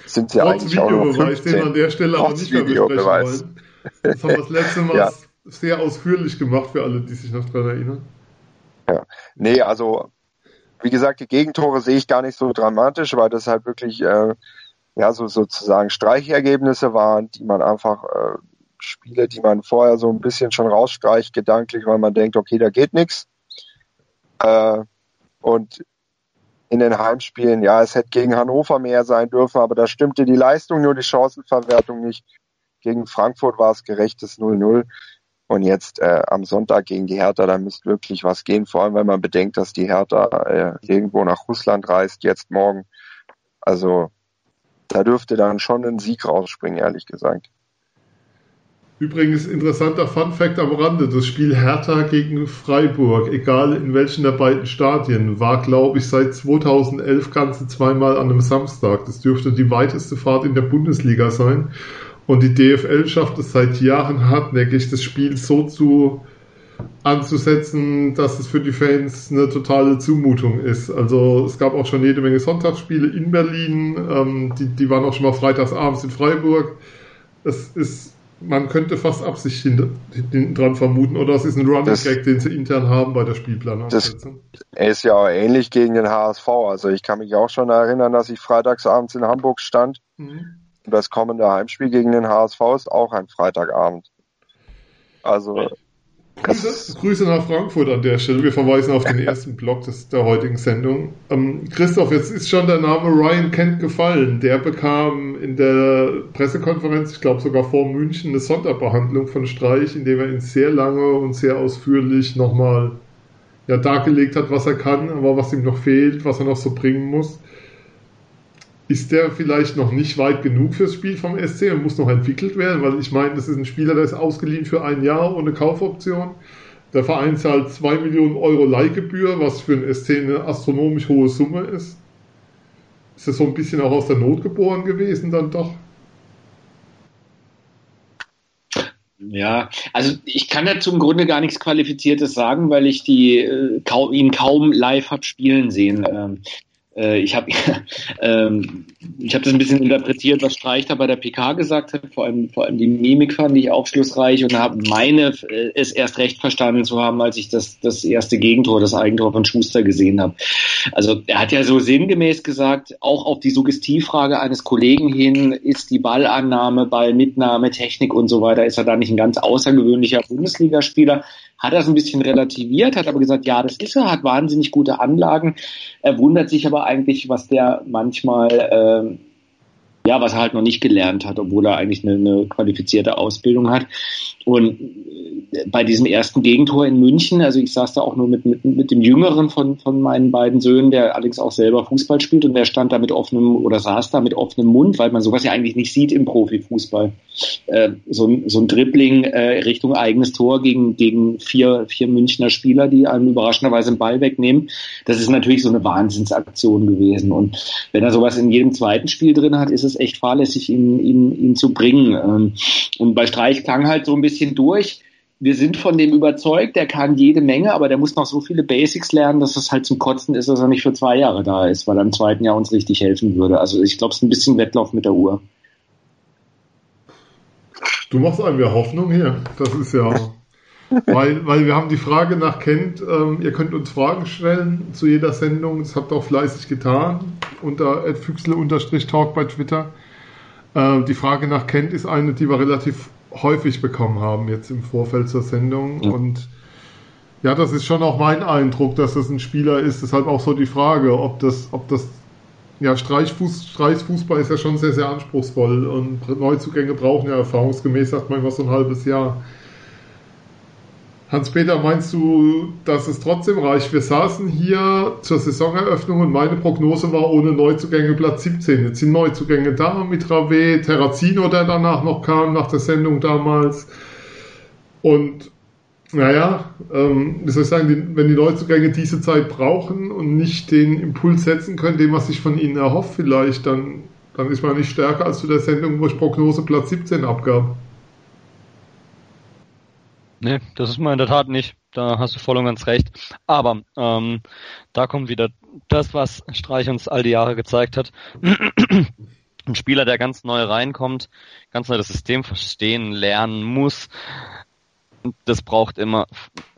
sind sie Trotz eigentlich auch noch 15. den an der Stelle aber nicht mehr besprechen wollen. Das haben wir das letzte Mal ja. sehr ausführlich gemacht für alle, die sich noch daran erinnern. Ja, nee, also wie gesagt, die Gegentore sehe ich gar nicht so dramatisch, weil das halt wirklich äh, ja so sozusagen Streichergebnisse waren, die man einfach äh, Spiele, die man vorher so ein bisschen schon rausstreicht gedanklich, weil man denkt, okay, da geht nichts. Äh, und in den Heimspielen, ja, es hätte gegen Hannover mehr sein dürfen, aber da stimmte die Leistung, nur die Chancenverwertung nicht. Gegen Frankfurt war es gerechtes 0-0. Und jetzt äh, am Sonntag gegen die Hertha, da müsste wirklich was gehen, vor allem wenn man bedenkt, dass die Hertha äh, irgendwo nach Russland reist, jetzt morgen. Also da dürfte dann schon ein Sieg rausspringen, ehrlich gesagt. Übrigens interessanter Fun Fact am Rande, das Spiel Hertha gegen Freiburg, egal in welchen der beiden Stadien, war glaube ich seit 2011 ganze zweimal an einem Samstag. Das dürfte die weiteste Fahrt in der Bundesliga sein. Und die DFL schafft es seit Jahren hartnäckig, das Spiel so zu anzusetzen, dass es für die Fans eine totale Zumutung ist. Also es gab auch schon jede Menge Sonntagsspiele in Berlin, ähm, die, die waren auch schon mal freitags abends in Freiburg. Es ist man könnte fast Absicht hinten dran vermuten, oder es ist ein Running Gag, den sie intern haben bei der Spielplanung. Das ist ja auch ähnlich gegen den HSV. Also ich kann mich auch schon erinnern, dass ich freitagsabends in Hamburg stand. Mhm. Und das kommende Heimspiel gegen den HSV ist auch ein Freitagabend. Also Grüße, Grüße, nach Frankfurt an der Stelle. Wir verweisen auf den ersten Block des, der heutigen Sendung. Ähm, Christoph, jetzt ist schon der Name Ryan Kent gefallen. Der bekam in der Pressekonferenz, ich glaube sogar vor München, eine Sonderbehandlung von Streich, indem er ihn sehr lange und sehr ausführlich nochmal ja, dargelegt hat, was er kann, aber was ihm noch fehlt, was er noch so bringen muss. Ist der vielleicht noch nicht weit genug fürs Spiel vom SC und muss noch entwickelt werden? Weil ich meine, das ist ein Spieler, der ist ausgeliehen für ein Jahr ohne Kaufoption. Der Verein zahlt 2 Millionen Euro Leihgebühr, was für ein SC eine astronomisch hohe Summe ist. Ist das so ein bisschen auch aus der Not geboren gewesen dann doch? Ja, also ich kann dazu im Grunde gar nichts Qualifiziertes sagen, weil ich die äh, kaum, ihn kaum live habe spielen sehen. Ähm, äh, ich habe ähm, ich habe das ein bisschen interpretiert, was Streich da bei der PK gesagt hat, vor allem vor allem die Mimik fand ich aufschlussreich und habe meine äh, es erst recht verstanden zu haben, als ich das das erste Gegentor, das Eigentor von Schuster gesehen habe. Also er hat ja so sinngemäß gesagt, auch auf die Suggestivfrage eines Kollegen hin, ist die Ballannahme, Ballmitnahme, Technik und so weiter, ist er da nicht ein ganz außergewöhnlicher Bundesligaspieler? Hat es ein bisschen relativiert, hat aber gesagt, ja, das ist er, hat wahnsinnig gute Anlagen. Er wundert sich aber eigentlich, was der manchmal, äh, ja, was er halt noch nicht gelernt hat, obwohl er eigentlich eine, eine qualifizierte Ausbildung hat. Und äh, bei diesem ersten Gegentor in München, also ich saß da auch nur mit, mit, mit dem Jüngeren von, von meinen beiden Söhnen, der Alex auch selber Fußball spielt und der stand da mit offenem oder saß da mit offenem Mund, weil man sowas ja eigentlich nicht sieht im Profifußball. Äh, so, so ein Dribbling äh, Richtung eigenes Tor gegen, gegen vier, vier Münchner Spieler, die einem überraschenderweise den Ball wegnehmen. Das ist natürlich so eine Wahnsinnsaktion gewesen. Und wenn er sowas in jedem zweiten Spiel drin hat, ist es echt fahrlässig, ihn, ihn, ihn zu bringen. Ähm, und bei Streich klang halt so ein bisschen durch wir sind von dem überzeugt, der kann jede Menge, aber der muss noch so viele Basics lernen, dass es halt zum Kotzen ist, dass er nicht für zwei Jahre da ist, weil er im zweiten Jahr uns richtig helfen würde. Also ich glaube, es ist ein bisschen Wettlauf mit der Uhr. Du machst einem ja Hoffnung hier. Das ist ja. Weil, weil wir haben die Frage nach Kent, ähm, ihr könnt uns Fragen stellen zu jeder Sendung, das habt ihr auch fleißig getan, unter Füchsle-Talk bei Twitter. Äh, die Frage nach Kent ist eine, die wir relativ häufig bekommen haben jetzt im Vorfeld zur Sendung. Ja. Und ja, das ist schon auch mein Eindruck, dass das ein Spieler ist. Deshalb auch so die Frage, ob das, ob das, ja, Streichfuß, Streichfußball ist ja schon sehr, sehr anspruchsvoll und Neuzugänge brauchen ja erfahrungsgemäß sagt man immer so ein halbes Jahr. Hans-Peter, meinst du, dass es trotzdem reicht? Wir saßen hier zur Saisoneröffnung und meine Prognose war ohne Neuzugänge Platz 17. Jetzt sind Neuzugänge da mit Rave, Terrazino, der danach noch kam, nach der Sendung damals. Und naja, ähm, wie soll ich sagen, die, wenn die Neuzugänge diese Zeit brauchen und nicht den Impuls setzen können, den man sich von ihnen erhofft vielleicht, dann, dann ist man nicht stärker als zu der Sendung, wo ich Prognose Platz 17 abgab. Nee, das ist man in der Tat nicht. Da hast du voll und ganz recht. Aber ähm, da kommt wieder das, was Streich uns all die Jahre gezeigt hat. Ein Spieler, der ganz neu reinkommt, ganz neu das System verstehen, lernen muss, das braucht immer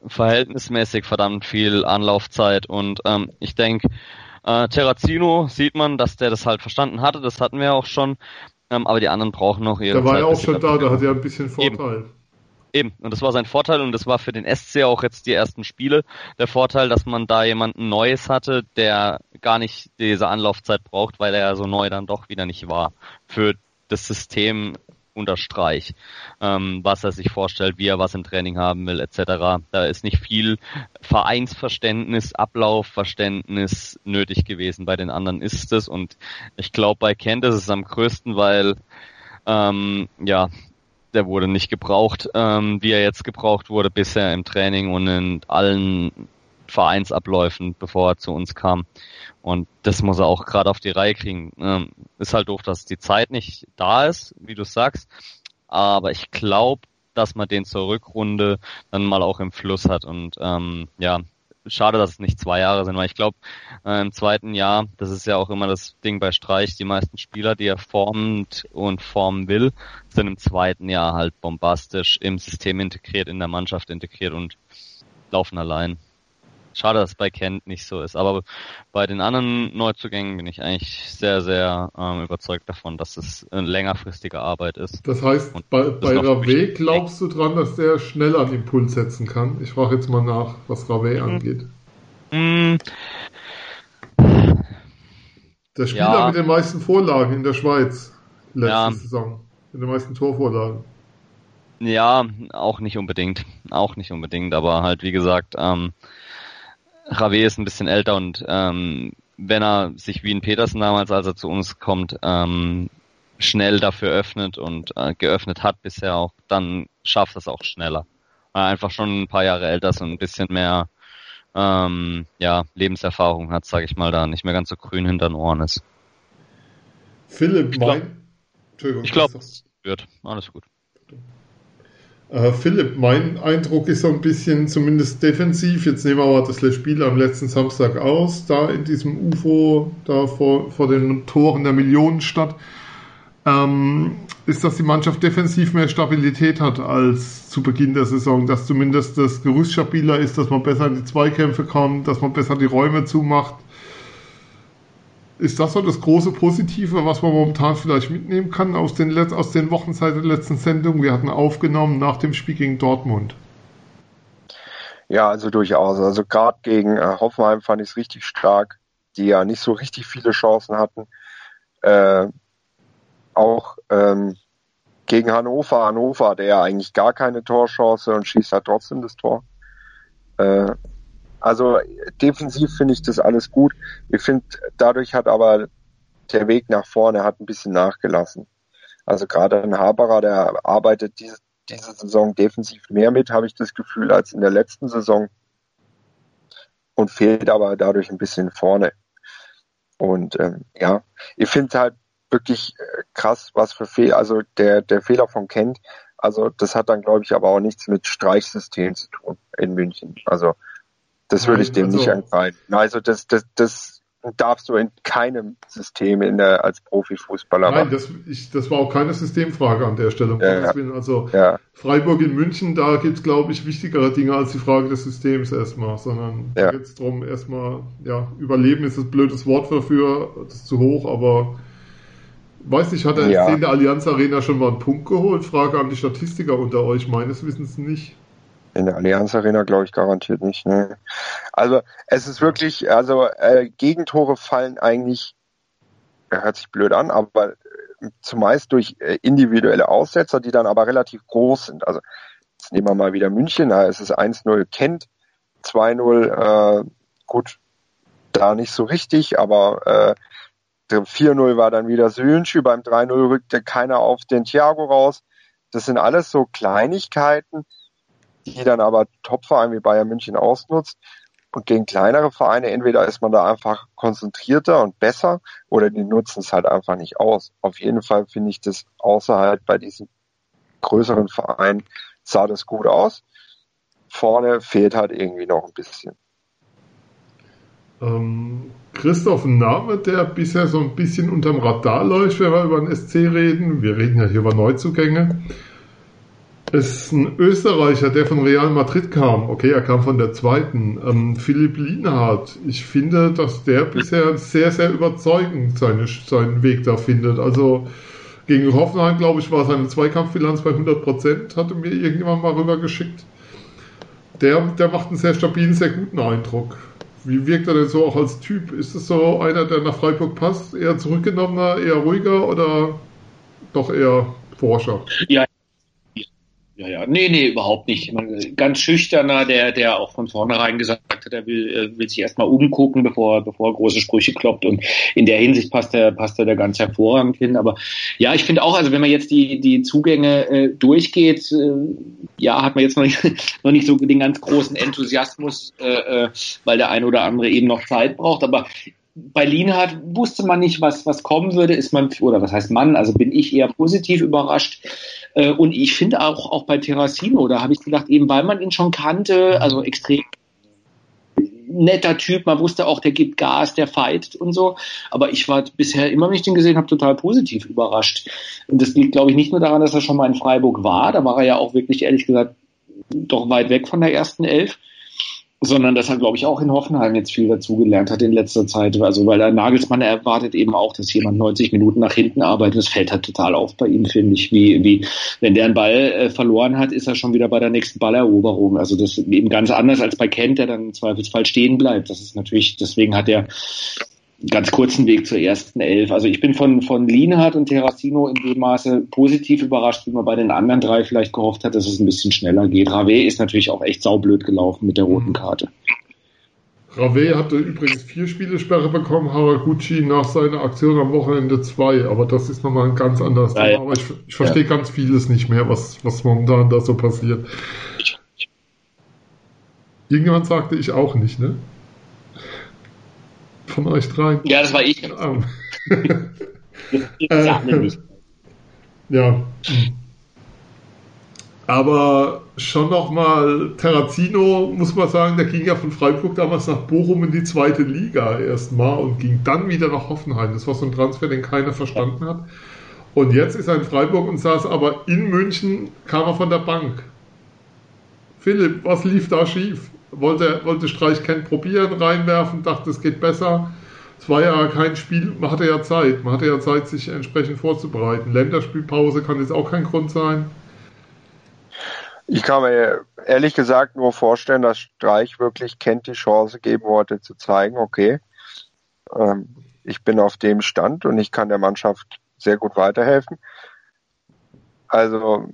verhältnismäßig verdammt viel Anlaufzeit. Und ähm, ich denke, äh, Terrazino sieht man, dass der das halt verstanden hatte. Das hatten wir auch schon. Ähm, aber die anderen brauchen noch ihre Der war Zeit, ja auch schon da, da hat er ein bisschen Vorteil. Eben. Eben, und das war sein Vorteil und das war für den SC auch jetzt die ersten Spiele der Vorteil, dass man da jemanden Neues hatte, der gar nicht diese Anlaufzeit braucht, weil er ja so neu dann doch wieder nicht war für das System unter Streich, ähm, was er sich vorstellt, wie er was im Training haben will, etc. Da ist nicht viel Vereinsverständnis, Ablaufverständnis nötig gewesen. Bei den anderen ist es und ich glaube, bei Kent ist es am größten, weil ähm, ja der wurde nicht gebraucht, ähm, wie er jetzt gebraucht wurde bisher im Training und in allen Vereinsabläufen, bevor er zu uns kam. Und das muss er auch gerade auf die Reihe kriegen. Ähm, ist halt doof, dass die Zeit nicht da ist, wie du sagst. Aber ich glaube, dass man den zur Rückrunde dann mal auch im Fluss hat. Und ähm, ja, schade, dass es nicht zwei Jahre sind, weil ich glaube, äh, im zweiten Jahr, das ist ja auch immer das Ding bei Streich, die meisten Spieler, die er formt und formen will, sind im zweiten Jahr halt bombastisch im System integriert, in der Mannschaft integriert und laufen allein. Schade, dass es bei Kent nicht so ist. Aber bei den anderen Neuzugängen bin ich eigentlich sehr, sehr ähm, überzeugt davon, dass es eine längerfristige Arbeit ist. Das heißt, Und bei, bei Rave glaubst du dran, dass der schneller einen Impuls setzen kann? Ich frage jetzt mal nach, was Rave mhm. angeht. Mhm. Der Spieler ja. mit den meisten Vorlagen in der Schweiz letzte ja. Saison. Mit den meisten Torvorlagen. Ja, auch nicht unbedingt. Auch nicht unbedingt, aber halt wie gesagt, ähm, Rave ist ein bisschen älter und ähm, wenn er sich wie ein Petersen damals, als er zu uns kommt, ähm, schnell dafür öffnet und äh, geöffnet hat bisher auch, dann schafft es auch schneller. Weil er einfach schon ein paar Jahre älter ist und ein bisschen mehr ähm, ja, Lebenserfahrung hat, sage ich mal, da nicht mehr ganz so grün hinter den Ohren ist. Philipp, mein... Ich glaube, es wird. Alles gut. Äh, Philipp, mein Eindruck ist so ein bisschen zumindest defensiv. Jetzt nehmen wir aber das Spiel am letzten Samstag aus, da in diesem UFO, da vor, vor den Toren der Millionenstadt. Ähm, ist, dass die Mannschaft defensiv mehr Stabilität hat als zu Beginn der Saison, dass zumindest das Gerüst stabiler ist, dass man besser in die Zweikämpfe kommt, dass man besser die Räume zumacht. Ist das so das große Positive, was man momentan vielleicht mitnehmen kann aus den, Let aus den Wochen seit der letzten Sendung? Wir hatten aufgenommen nach dem Spiel gegen Dortmund. Ja, also durchaus. Also gerade gegen äh, Hoffenheim fand ich es richtig stark, die ja nicht so richtig viele Chancen hatten. Äh, auch ähm, gegen Hannover. Hannover hat er ja eigentlich gar keine Torchance und schießt halt trotzdem das Tor. Äh, also defensiv finde ich das alles gut. Ich finde, dadurch hat aber der Weg nach vorne hat ein bisschen nachgelassen. Also gerade ein Haberer, der arbeitet diese, diese Saison defensiv mehr mit, habe ich das Gefühl, als in der letzten Saison. Und fehlt aber dadurch ein bisschen vorne. Und ähm, ja, ich finde halt wirklich äh, krass, was für Fehler, also der, der Fehler von Kent, also das hat dann, glaube ich, aber auch nichts mit Streichsystem zu tun in München. Also das würde ich dem also, nicht angreifen. Also das, das, das darfst du in keinem System in der, als Profifußballer Nein, das, ich, das war auch keine Systemfrage an der Stelle. Ja. Also ja. Freiburg in München, da gibt es, glaube ich, wichtigere Dinge als die Frage des Systems erstmal, sondern ja. da geht es darum, erstmal, ja, Überleben ist ein blödes Wort dafür, das ist zu hoch, aber weiß nicht, hat er ja. in der Allianz Arena schon mal einen Punkt geholt? Frage an die Statistiker unter euch, meines Wissens nicht. In der Allianz Arena glaube ich garantiert nicht. Ne. Also es ist wirklich, also äh, Gegentore fallen eigentlich, hört sich blöd an, aber äh, zumeist durch äh, individuelle Aussetzer, die dann aber relativ groß sind. Also jetzt nehmen wir mal wieder München, da ist es 1-0 Kent, 2-0, äh, gut, da nicht so richtig, aber äh, 4-0 war dann wieder Söhnschü, beim 3-0 rückte keiner auf den Thiago raus. Das sind alles so Kleinigkeiten, die dann aber Topverein wie Bayern München ausnutzt. Und gegen kleinere Vereine, entweder ist man da einfach konzentrierter und besser oder die nutzen es halt einfach nicht aus. Auf jeden Fall finde ich das außerhalb bei diesen größeren Vereinen sah das gut aus. Vorne fehlt halt irgendwie noch ein bisschen. Ähm, Christoph, ein Name, der bisher so ein bisschen unterm Radar läuft, wenn wir über den SC reden. Wir reden ja hier über Neuzugänge ist ein Österreicher, der von Real Madrid kam. Okay, er kam von der zweiten. Ähm, Philipp Lienhardt. Ich finde, dass der bisher sehr, sehr überzeugend seine, seinen Weg da findet. Also gegen Hoffenheim, glaube ich, war seine Zweikampfbilanz bei 100 Prozent, hatte mir irgendjemand mal rübergeschickt. Der, der macht einen sehr stabilen, sehr guten Eindruck. Wie wirkt er denn so auch als Typ? Ist es so einer, der nach Freiburg passt? Eher zurückgenommener, eher ruhiger oder doch eher Forscher? Ja, ja, ja, nee, nee, überhaupt nicht. Ganz schüchterner, der, der auch von vornherein gesagt hat, er will, äh, will sich erstmal umgucken, bevor, bevor er große Sprüche kloppt. Und in der Hinsicht passt er, passt er da ganz hervorragend hin. Aber ja, ich finde auch, also wenn man jetzt die, die Zugänge äh, durchgeht, äh, ja, hat man jetzt noch nicht, noch nicht so den ganz großen Enthusiasmus, äh, äh weil der eine oder andere eben noch Zeit braucht. Aber bei Lienhardt wusste man nicht, was, was kommen würde, ist man, oder was heißt man, also bin ich eher positiv überrascht. Äh, und ich finde auch, auch bei Terracino, da habe ich gedacht, eben weil man ihn schon kannte, also extrem netter Typ, man wusste auch, der gibt Gas, der fightet und so. Aber ich war bisher immer, wenn ich den gesehen habe, total positiv überrascht. Und das liegt, glaube ich, nicht nur daran, dass er schon mal in Freiburg war, da war er ja auch wirklich, ehrlich gesagt, doch weit weg von der ersten Elf sondern dass er, glaube ich, auch in Hoffenheim jetzt viel dazugelernt hat in letzter Zeit. Also weil der Nagelsmann erwartet eben auch, dass jemand 90 Minuten nach hinten arbeitet. Das fällt halt total auf bei ihm, finde ich. Wie, wie wenn der einen Ball äh, verloren hat, ist er schon wieder bei der nächsten Balleroberung. Also das ist eben ganz anders als bei Kent, der dann im Zweifelsfall stehen bleibt. Das ist natürlich, deswegen hat er ganz kurzen Weg zur ersten Elf. Also ich bin von, von Lienhardt und Terracino in dem Maße positiv überrascht, wie man bei den anderen drei vielleicht gehofft hat, dass es ein bisschen schneller geht. Rave ist natürlich auch echt saublöd gelaufen mit der roten Karte. Rave hatte übrigens vier Spielesperre bekommen, Haraguchi nach seiner Aktion am Wochenende zwei, aber das ist nochmal ein ganz anderes ja, Thema. Aber ich, ich verstehe ja. ganz vieles nicht mehr, was, was momentan da so passiert. Irgendjemand sagte ich auch nicht, ne? Von euch drei? Ja, das war ich. Ah. äh, ja. Aber schon nochmal, Terrazino, muss man sagen, der ging ja von Freiburg damals nach Bochum in die zweite Liga erstmal und ging dann wieder nach Hoffenheim. Das war so ein Transfer, den keiner verstanden hat. Und jetzt ist er in Freiburg und saß aber in München, kam er von der Bank. Philipp, was lief da schief? Wollte, wollte Streich Kent probieren, reinwerfen, dachte, es geht besser. Es war ja kein Spiel, man hatte ja Zeit, man hatte ja Zeit, sich entsprechend vorzubereiten. Länderspielpause kann jetzt auch kein Grund sein. Ich kann mir ehrlich gesagt nur vorstellen, dass Streich wirklich Kent die Chance geben wollte, zu zeigen, okay, ähm, ich bin auf dem Stand und ich kann der Mannschaft sehr gut weiterhelfen. Also,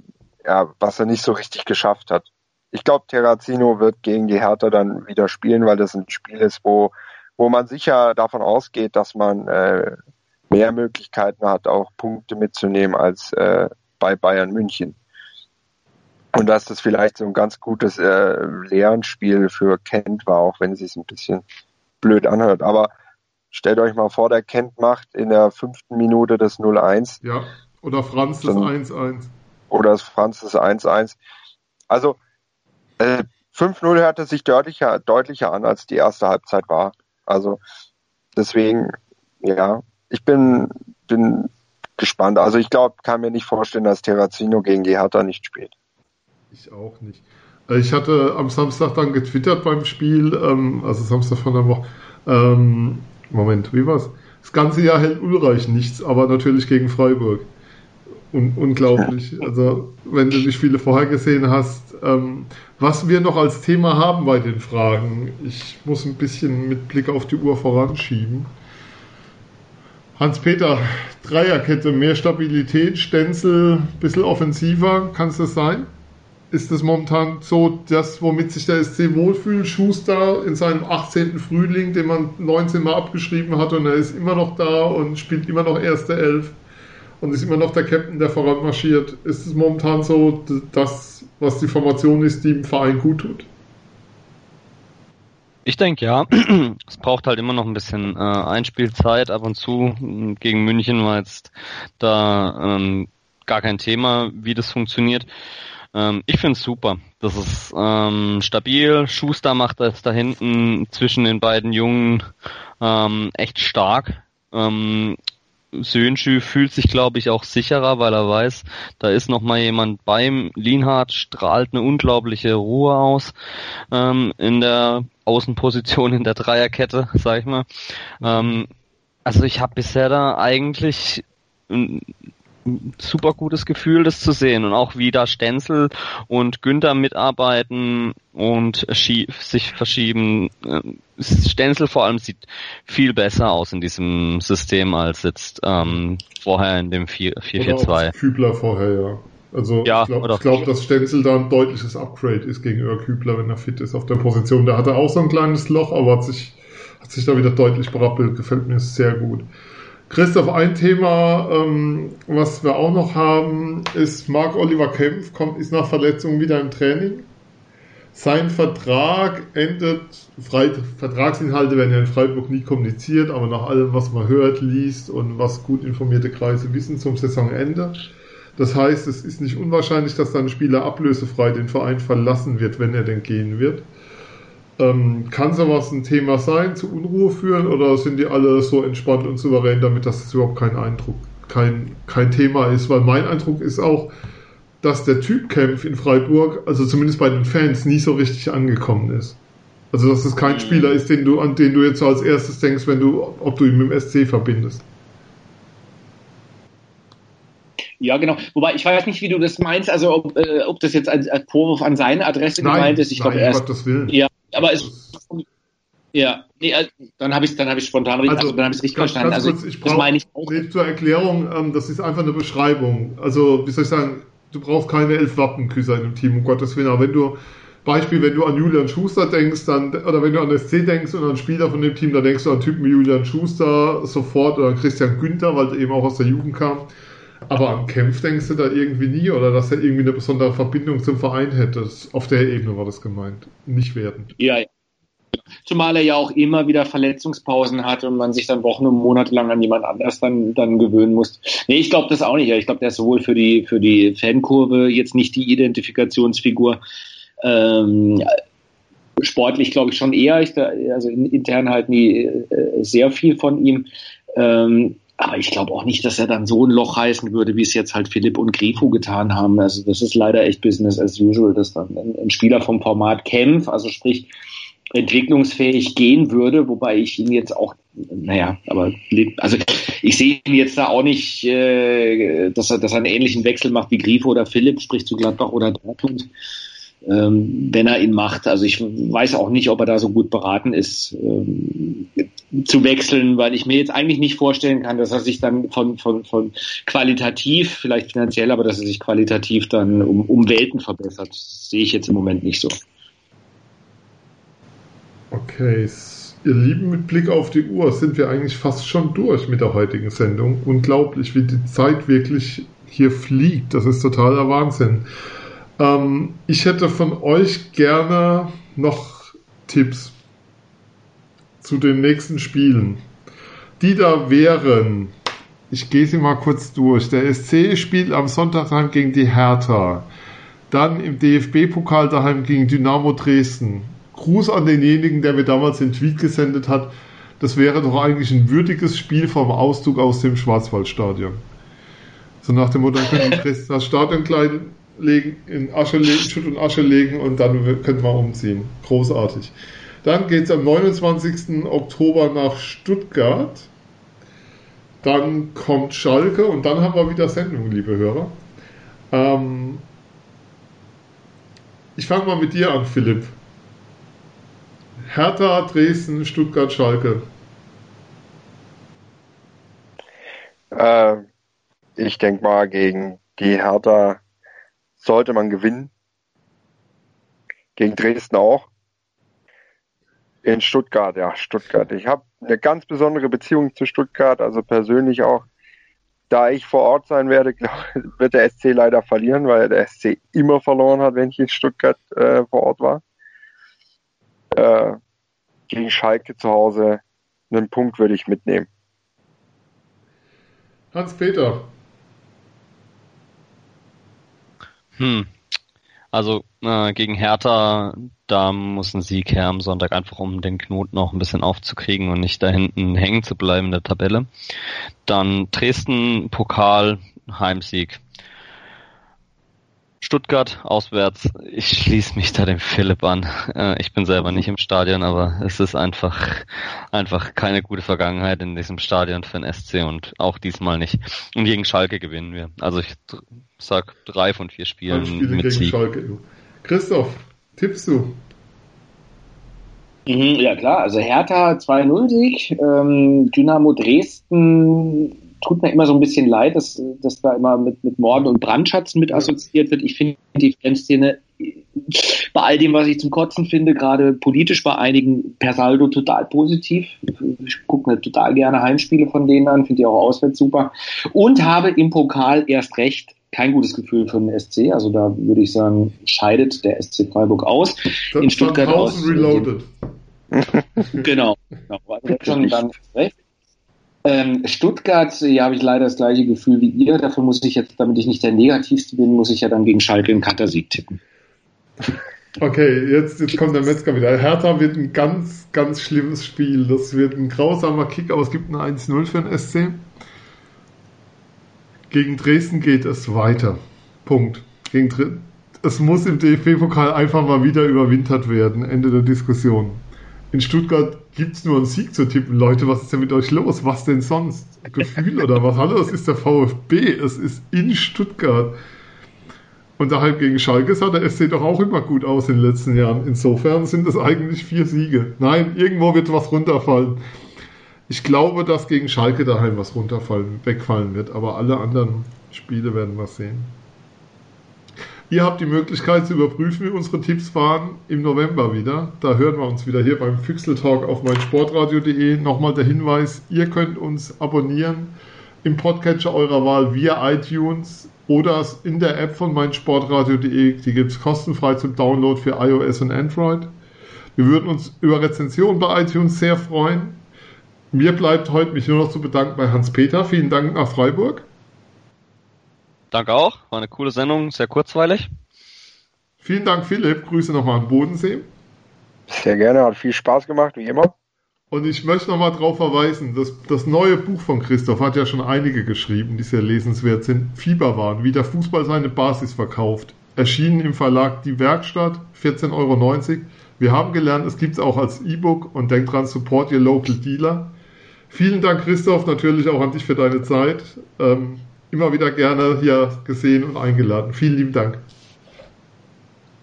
ja, was er nicht so richtig geschafft hat. Ich glaube, Terrazino wird gegen die Hertha dann wieder spielen, weil das ein Spiel ist, wo, wo man sicher davon ausgeht, dass man äh, mehr Möglichkeiten hat, auch Punkte mitzunehmen als äh, bei Bayern München. Und dass das vielleicht so ein ganz gutes äh, Lernspiel für Kent war, auch wenn es sich ein bisschen blöd anhört. Aber stellt euch mal vor, der Kent macht in der fünften Minute das 0-1. Ja, oder Franz das 1-1. Oder Franz das 1-1. Also äh, 5-0 hörte sich deutlicher, deutlicher an, als die erste Halbzeit war. Also deswegen, ja, ich bin, bin gespannt. Also ich glaube, kann mir nicht vorstellen, dass Terrazino gegen die Hertha nicht spielt. Ich auch nicht. Äh, ich hatte am Samstag dann getwittert beim Spiel, ähm, also Samstag von der Woche. Ähm, Moment, wie war's? Das ganze Jahr hält Ulreich nichts, aber natürlich gegen Freiburg. Un unglaublich. Also, wenn du die Spiele vorher gesehen hast, ähm, was wir noch als Thema haben bei den Fragen, ich muss ein bisschen mit Blick auf die Uhr voranschieben. Hans-Peter, Dreierkette, mehr Stabilität, Stenzel, bisschen offensiver, kann es das sein? ist das momentan so das, womit sich der SC wohlfühlt. Schuster in seinem 18. Frühling, den man 19 Mal abgeschrieben hat und er ist immer noch da und spielt immer noch erste Elf und ist immer noch der Captain, der voranmarschiert. Ist es momentan so das, was die Formation ist, die dem Verein gut tut? Ich denke ja. Es braucht halt immer noch ein bisschen äh, Einspielzeit ab und zu. Gegen München war jetzt da ähm, gar kein Thema, wie das funktioniert. Ähm, ich finde es super. Das ist ähm, stabil. Schuster macht das da hinten zwischen den beiden Jungen ähm, echt stark. Ähm, Sönschü fühlt sich, glaube ich, auch sicherer, weil er weiß, da ist noch mal jemand beim. Lienhardt strahlt eine unglaubliche Ruhe aus ähm, in der Außenposition in der Dreierkette, sag ich mal. Ähm, also ich habe bisher da eigentlich super gutes Gefühl, das zu sehen und auch wie da Stenzel und Günther mitarbeiten und sich verschieben. Ähm, Stenzel vor allem sieht viel besser aus in diesem System als jetzt ähm, vorher in dem 4-4-2. Kübler vorher, ja. Also ja, ich glaube, glaub, dass Stenzel da ein deutliches Upgrade ist gegenüber Kübler, wenn er fit ist auf der Position. Da hat er auch so ein kleines Loch, aber hat sich, hat sich da wieder deutlich berappelt. Gefällt mir sehr gut. Christoph, ein Thema, ähm, was wir auch noch haben, ist Marc Oliver Kempf, kommt, ist nach Verletzung wieder im Training. Sein Vertrag endet, Freit Vertragsinhalte werden ja in Freiburg nie kommuniziert, aber nach allem, was man hört, liest und was gut informierte Kreise wissen zum Saisonende. Das heißt, es ist nicht unwahrscheinlich, dass dann Spieler ablösefrei den Verein verlassen wird, wenn er denn gehen wird. Ähm, kann sowas ein Thema sein, zu Unruhe führen oder sind die alle so entspannt und souverän damit, dass es überhaupt kein Eindruck, kein, kein Thema ist? Weil mein Eindruck ist auch, dass der Typkampf in Freiburg, also zumindest bei den Fans, nie so richtig angekommen ist. Also dass es kein mhm. Spieler ist, den du, an den du jetzt so als erstes denkst, wenn du, ob du ihn mit dem SC verbindest. Ja, genau. Wobei ich weiß nicht, wie du das meinst, also ob, äh, ob das jetzt als, Vorwurf an seine Adresse nein, gemeint ist. Ich glaube erst. Gottes Willen. Ja, aber es. Ja, nee, äh, dann habe ich dann habe ich spontan also, also dann habe ich richtig ganz, verstanden. Ganz also kurz, ich das meine ich auch. Nee, zur Erklärung, ähm, das ist einfach eine Beschreibung. Also wie soll ich sagen, du brauchst keine elf Wappenküsse in einem Team, um Gottes Willen. Aber wenn du Beispiel, wenn du an Julian Schuster denkst, dann, oder wenn du an SC denkst und an Spieler von dem Team, dann denkst du an Typen wie Julian Schuster sofort oder an Christian Günther, weil er eben auch aus der Jugend kam. Aber an Kempf denkst du da irgendwie nie oder dass er irgendwie eine besondere Verbindung zum Verein hätte. Auf der Ebene war das gemeint, nicht wertend. Ja, ja. Zumal er ja auch immer wieder Verletzungspausen hat und man sich dann Wochen und Monate lang an jemand anders dann, dann gewöhnen muss. Nee, ich glaube das auch nicht. Ich glaube, der ist sowohl für die, für die Fankurve jetzt nicht die Identifikationsfigur. Ähm, sportlich glaube ich schon eher. Ich, also intern halt nie äh, sehr viel von ihm. Ähm, aber ich glaube auch nicht, dass er dann so ein Loch heißen würde, wie es jetzt halt Philipp und Grifo getan haben. Also das ist leider echt Business as usual, dass dann ein Spieler vom Format Kempf, also sprich entwicklungsfähig gehen würde, wobei ich ihn jetzt auch, naja, aber also ich sehe ihn jetzt da auch nicht, äh, dass er, dass er einen ähnlichen Wechsel macht wie Grifo oder Philipp, sprich zu Gladbach oder Dortmund. Ähm, wenn er ihn macht. Also ich weiß auch nicht, ob er da so gut beraten ist, ähm, zu wechseln, weil ich mir jetzt eigentlich nicht vorstellen kann, dass er sich dann von, von, von qualitativ, vielleicht finanziell, aber dass er sich qualitativ dann um, um Welten verbessert. Sehe ich jetzt im Moment nicht so. Okay, ihr Lieben, mit Blick auf die Uhr sind wir eigentlich fast schon durch mit der heutigen Sendung. Unglaublich, wie die Zeit wirklich hier fliegt. Das ist totaler Wahnsinn. Ähm, ich hätte von euch gerne noch Tipps zu den nächsten Spielen. Die da wären, ich gehe sie mal kurz durch. Der SC spielt am Sonntag daheim gegen die Hertha. Dann im DFB-Pokal daheim gegen Dynamo Dresden. Gruß an denjenigen, der mir damals den Tweet gesendet hat. Das wäre doch eigentlich ein würdiges Spiel vom Auszug aus dem Schwarzwaldstadion. So nach dem Motto, dann können die das Stadion klein legen, in Asche legen, Schutt und Asche legen und dann können wir umziehen. Großartig. Dann geht es am 29. Oktober nach Stuttgart. Dann kommt Schalke und dann haben wir wieder Sendung, liebe Hörer. Ähm ich fange mal mit dir an, Philipp. Hertha, Dresden, Stuttgart, Schalke. Äh, ich denke mal, gegen die Hertha sollte man gewinnen. Gegen Dresden auch. In Stuttgart, ja, Stuttgart. Ich habe eine ganz besondere Beziehung zu Stuttgart, also persönlich auch. Da ich vor Ort sein werde, wird der SC leider verlieren, weil der SC immer verloren hat, wenn ich in Stuttgart äh, vor Ort war. Äh, gegen Schalke zu Hause einen Punkt würde ich mitnehmen. Hans-Peter. Hm, also äh, gegen Hertha, da muss ein Sieg her am Sonntag, einfach um den Knoten noch ein bisschen aufzukriegen und nicht da hinten hängen zu bleiben in der Tabelle. Dann Dresden, Pokal, Heimsieg. Stuttgart auswärts. Ich schließe mich da dem Philipp an. Äh, ich bin selber nicht im Stadion, aber es ist einfach, einfach keine gute Vergangenheit in diesem Stadion für den SC und auch diesmal nicht. Und gegen Schalke gewinnen wir. Also ich sag drei von vier Spielen Spiele mit gegen Sieg. Schalke. Christoph, tippst du? Mhm, ja klar, also Hertha 2-0-Sieg, ähm, Dynamo Dresden tut mir immer so ein bisschen leid, dass, dass da immer mit, mit Morden und Brandschatzen mit assoziiert wird. Ich finde die Fanszene bei all dem, was ich zum Kotzen finde, gerade politisch bei einigen per Saldo total positiv. Ich gucke mir total gerne Heimspiele von denen an, finde die auch auswärts super. Und habe im Pokal erst recht kein gutes Gefühl für den SC. Also da würde ich sagen, scheidet der SC Freiburg aus. Das in Stuttgart aus. Reloaded. genau. genau. Also schon dann recht. Ähm, Stuttgart, ja, habe ich leider das gleiche Gefühl wie ihr. Dafür muss ich jetzt, damit ich nicht der Negativste bin, muss ich ja dann gegen Schalke einen Kantersieg tippen. Okay, jetzt, jetzt kommt der Metzger wieder. Hertha wird ein ganz, ganz schlimmes Spiel. Das wird ein grausamer Kick, aber es gibt ein 1-0 für den SC. Gegen Dresden geht es weiter. Punkt. Gegen es muss im DFB-Pokal einfach mal wieder überwintert werden. Ende der Diskussion in Stuttgart gibt es nur einen Sieg zu tippen. Leute, was ist denn mit euch los? Was denn sonst? Gefühl oder was? Hallo, es ist der VfB. Es ist in Stuttgart. Und daheim gegen Schalke sah der SC doch auch immer gut aus in den letzten Jahren. Insofern sind es eigentlich vier Siege. Nein, irgendwo wird was runterfallen. Ich glaube, dass gegen Schalke daheim was runterfallen, wegfallen wird, aber alle anderen Spiele werden wir sehen. Ihr habt die Möglichkeit zu überprüfen, wie unsere Tipps waren im November wieder. Da hören wir uns wieder hier beim Füchsel Talk auf meinsportradio.de. Nochmal der Hinweis, ihr könnt uns abonnieren im Podcatcher eurer Wahl via iTunes oder in der App von meinsportradio.de. Die gibt es kostenfrei zum Download für iOS und Android. Wir würden uns über Rezensionen bei iTunes sehr freuen. Mir bleibt heute mich nur noch zu bedanken bei Hans-Peter. Vielen Dank nach Freiburg. Danke auch. War eine coole Sendung, sehr kurzweilig. Vielen Dank, Philipp. Grüße nochmal an Bodensee. Sehr gerne, hat viel Spaß gemacht, wie immer. Und ich möchte nochmal darauf verweisen, dass das neue Buch von Christoph hat ja schon einige geschrieben, die sehr lesenswert sind. Fieberwahn, wie der Fußball seine Basis verkauft. Erschienen im Verlag Die Werkstatt, 14,90 Euro. Wir haben gelernt, es gibt es auch als E-Book und denkt dran, support your local dealer. Vielen Dank, Christoph, natürlich auch an dich für deine Zeit. Ähm, immer wieder gerne hier gesehen und eingeladen. Vielen lieben Dank.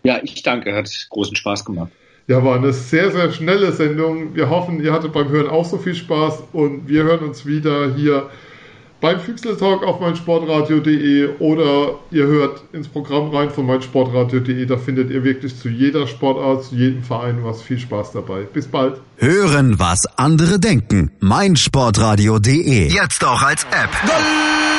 Ja, ich danke, hat großen Spaß gemacht. Ja, war eine sehr, sehr schnelle Sendung. Wir hoffen, ihr hattet beim Hören auch so viel Spaß und wir hören uns wieder hier beim Füchsel-Talk auf meinsportradio.de oder ihr hört ins Programm rein von meinsportradio.de. Da findet ihr wirklich zu jeder Sportart, zu jedem Verein was. Viel Spaß dabei. Bis bald. Hören, was andere denken. meinsportradio.de. Jetzt auch als App. Goal!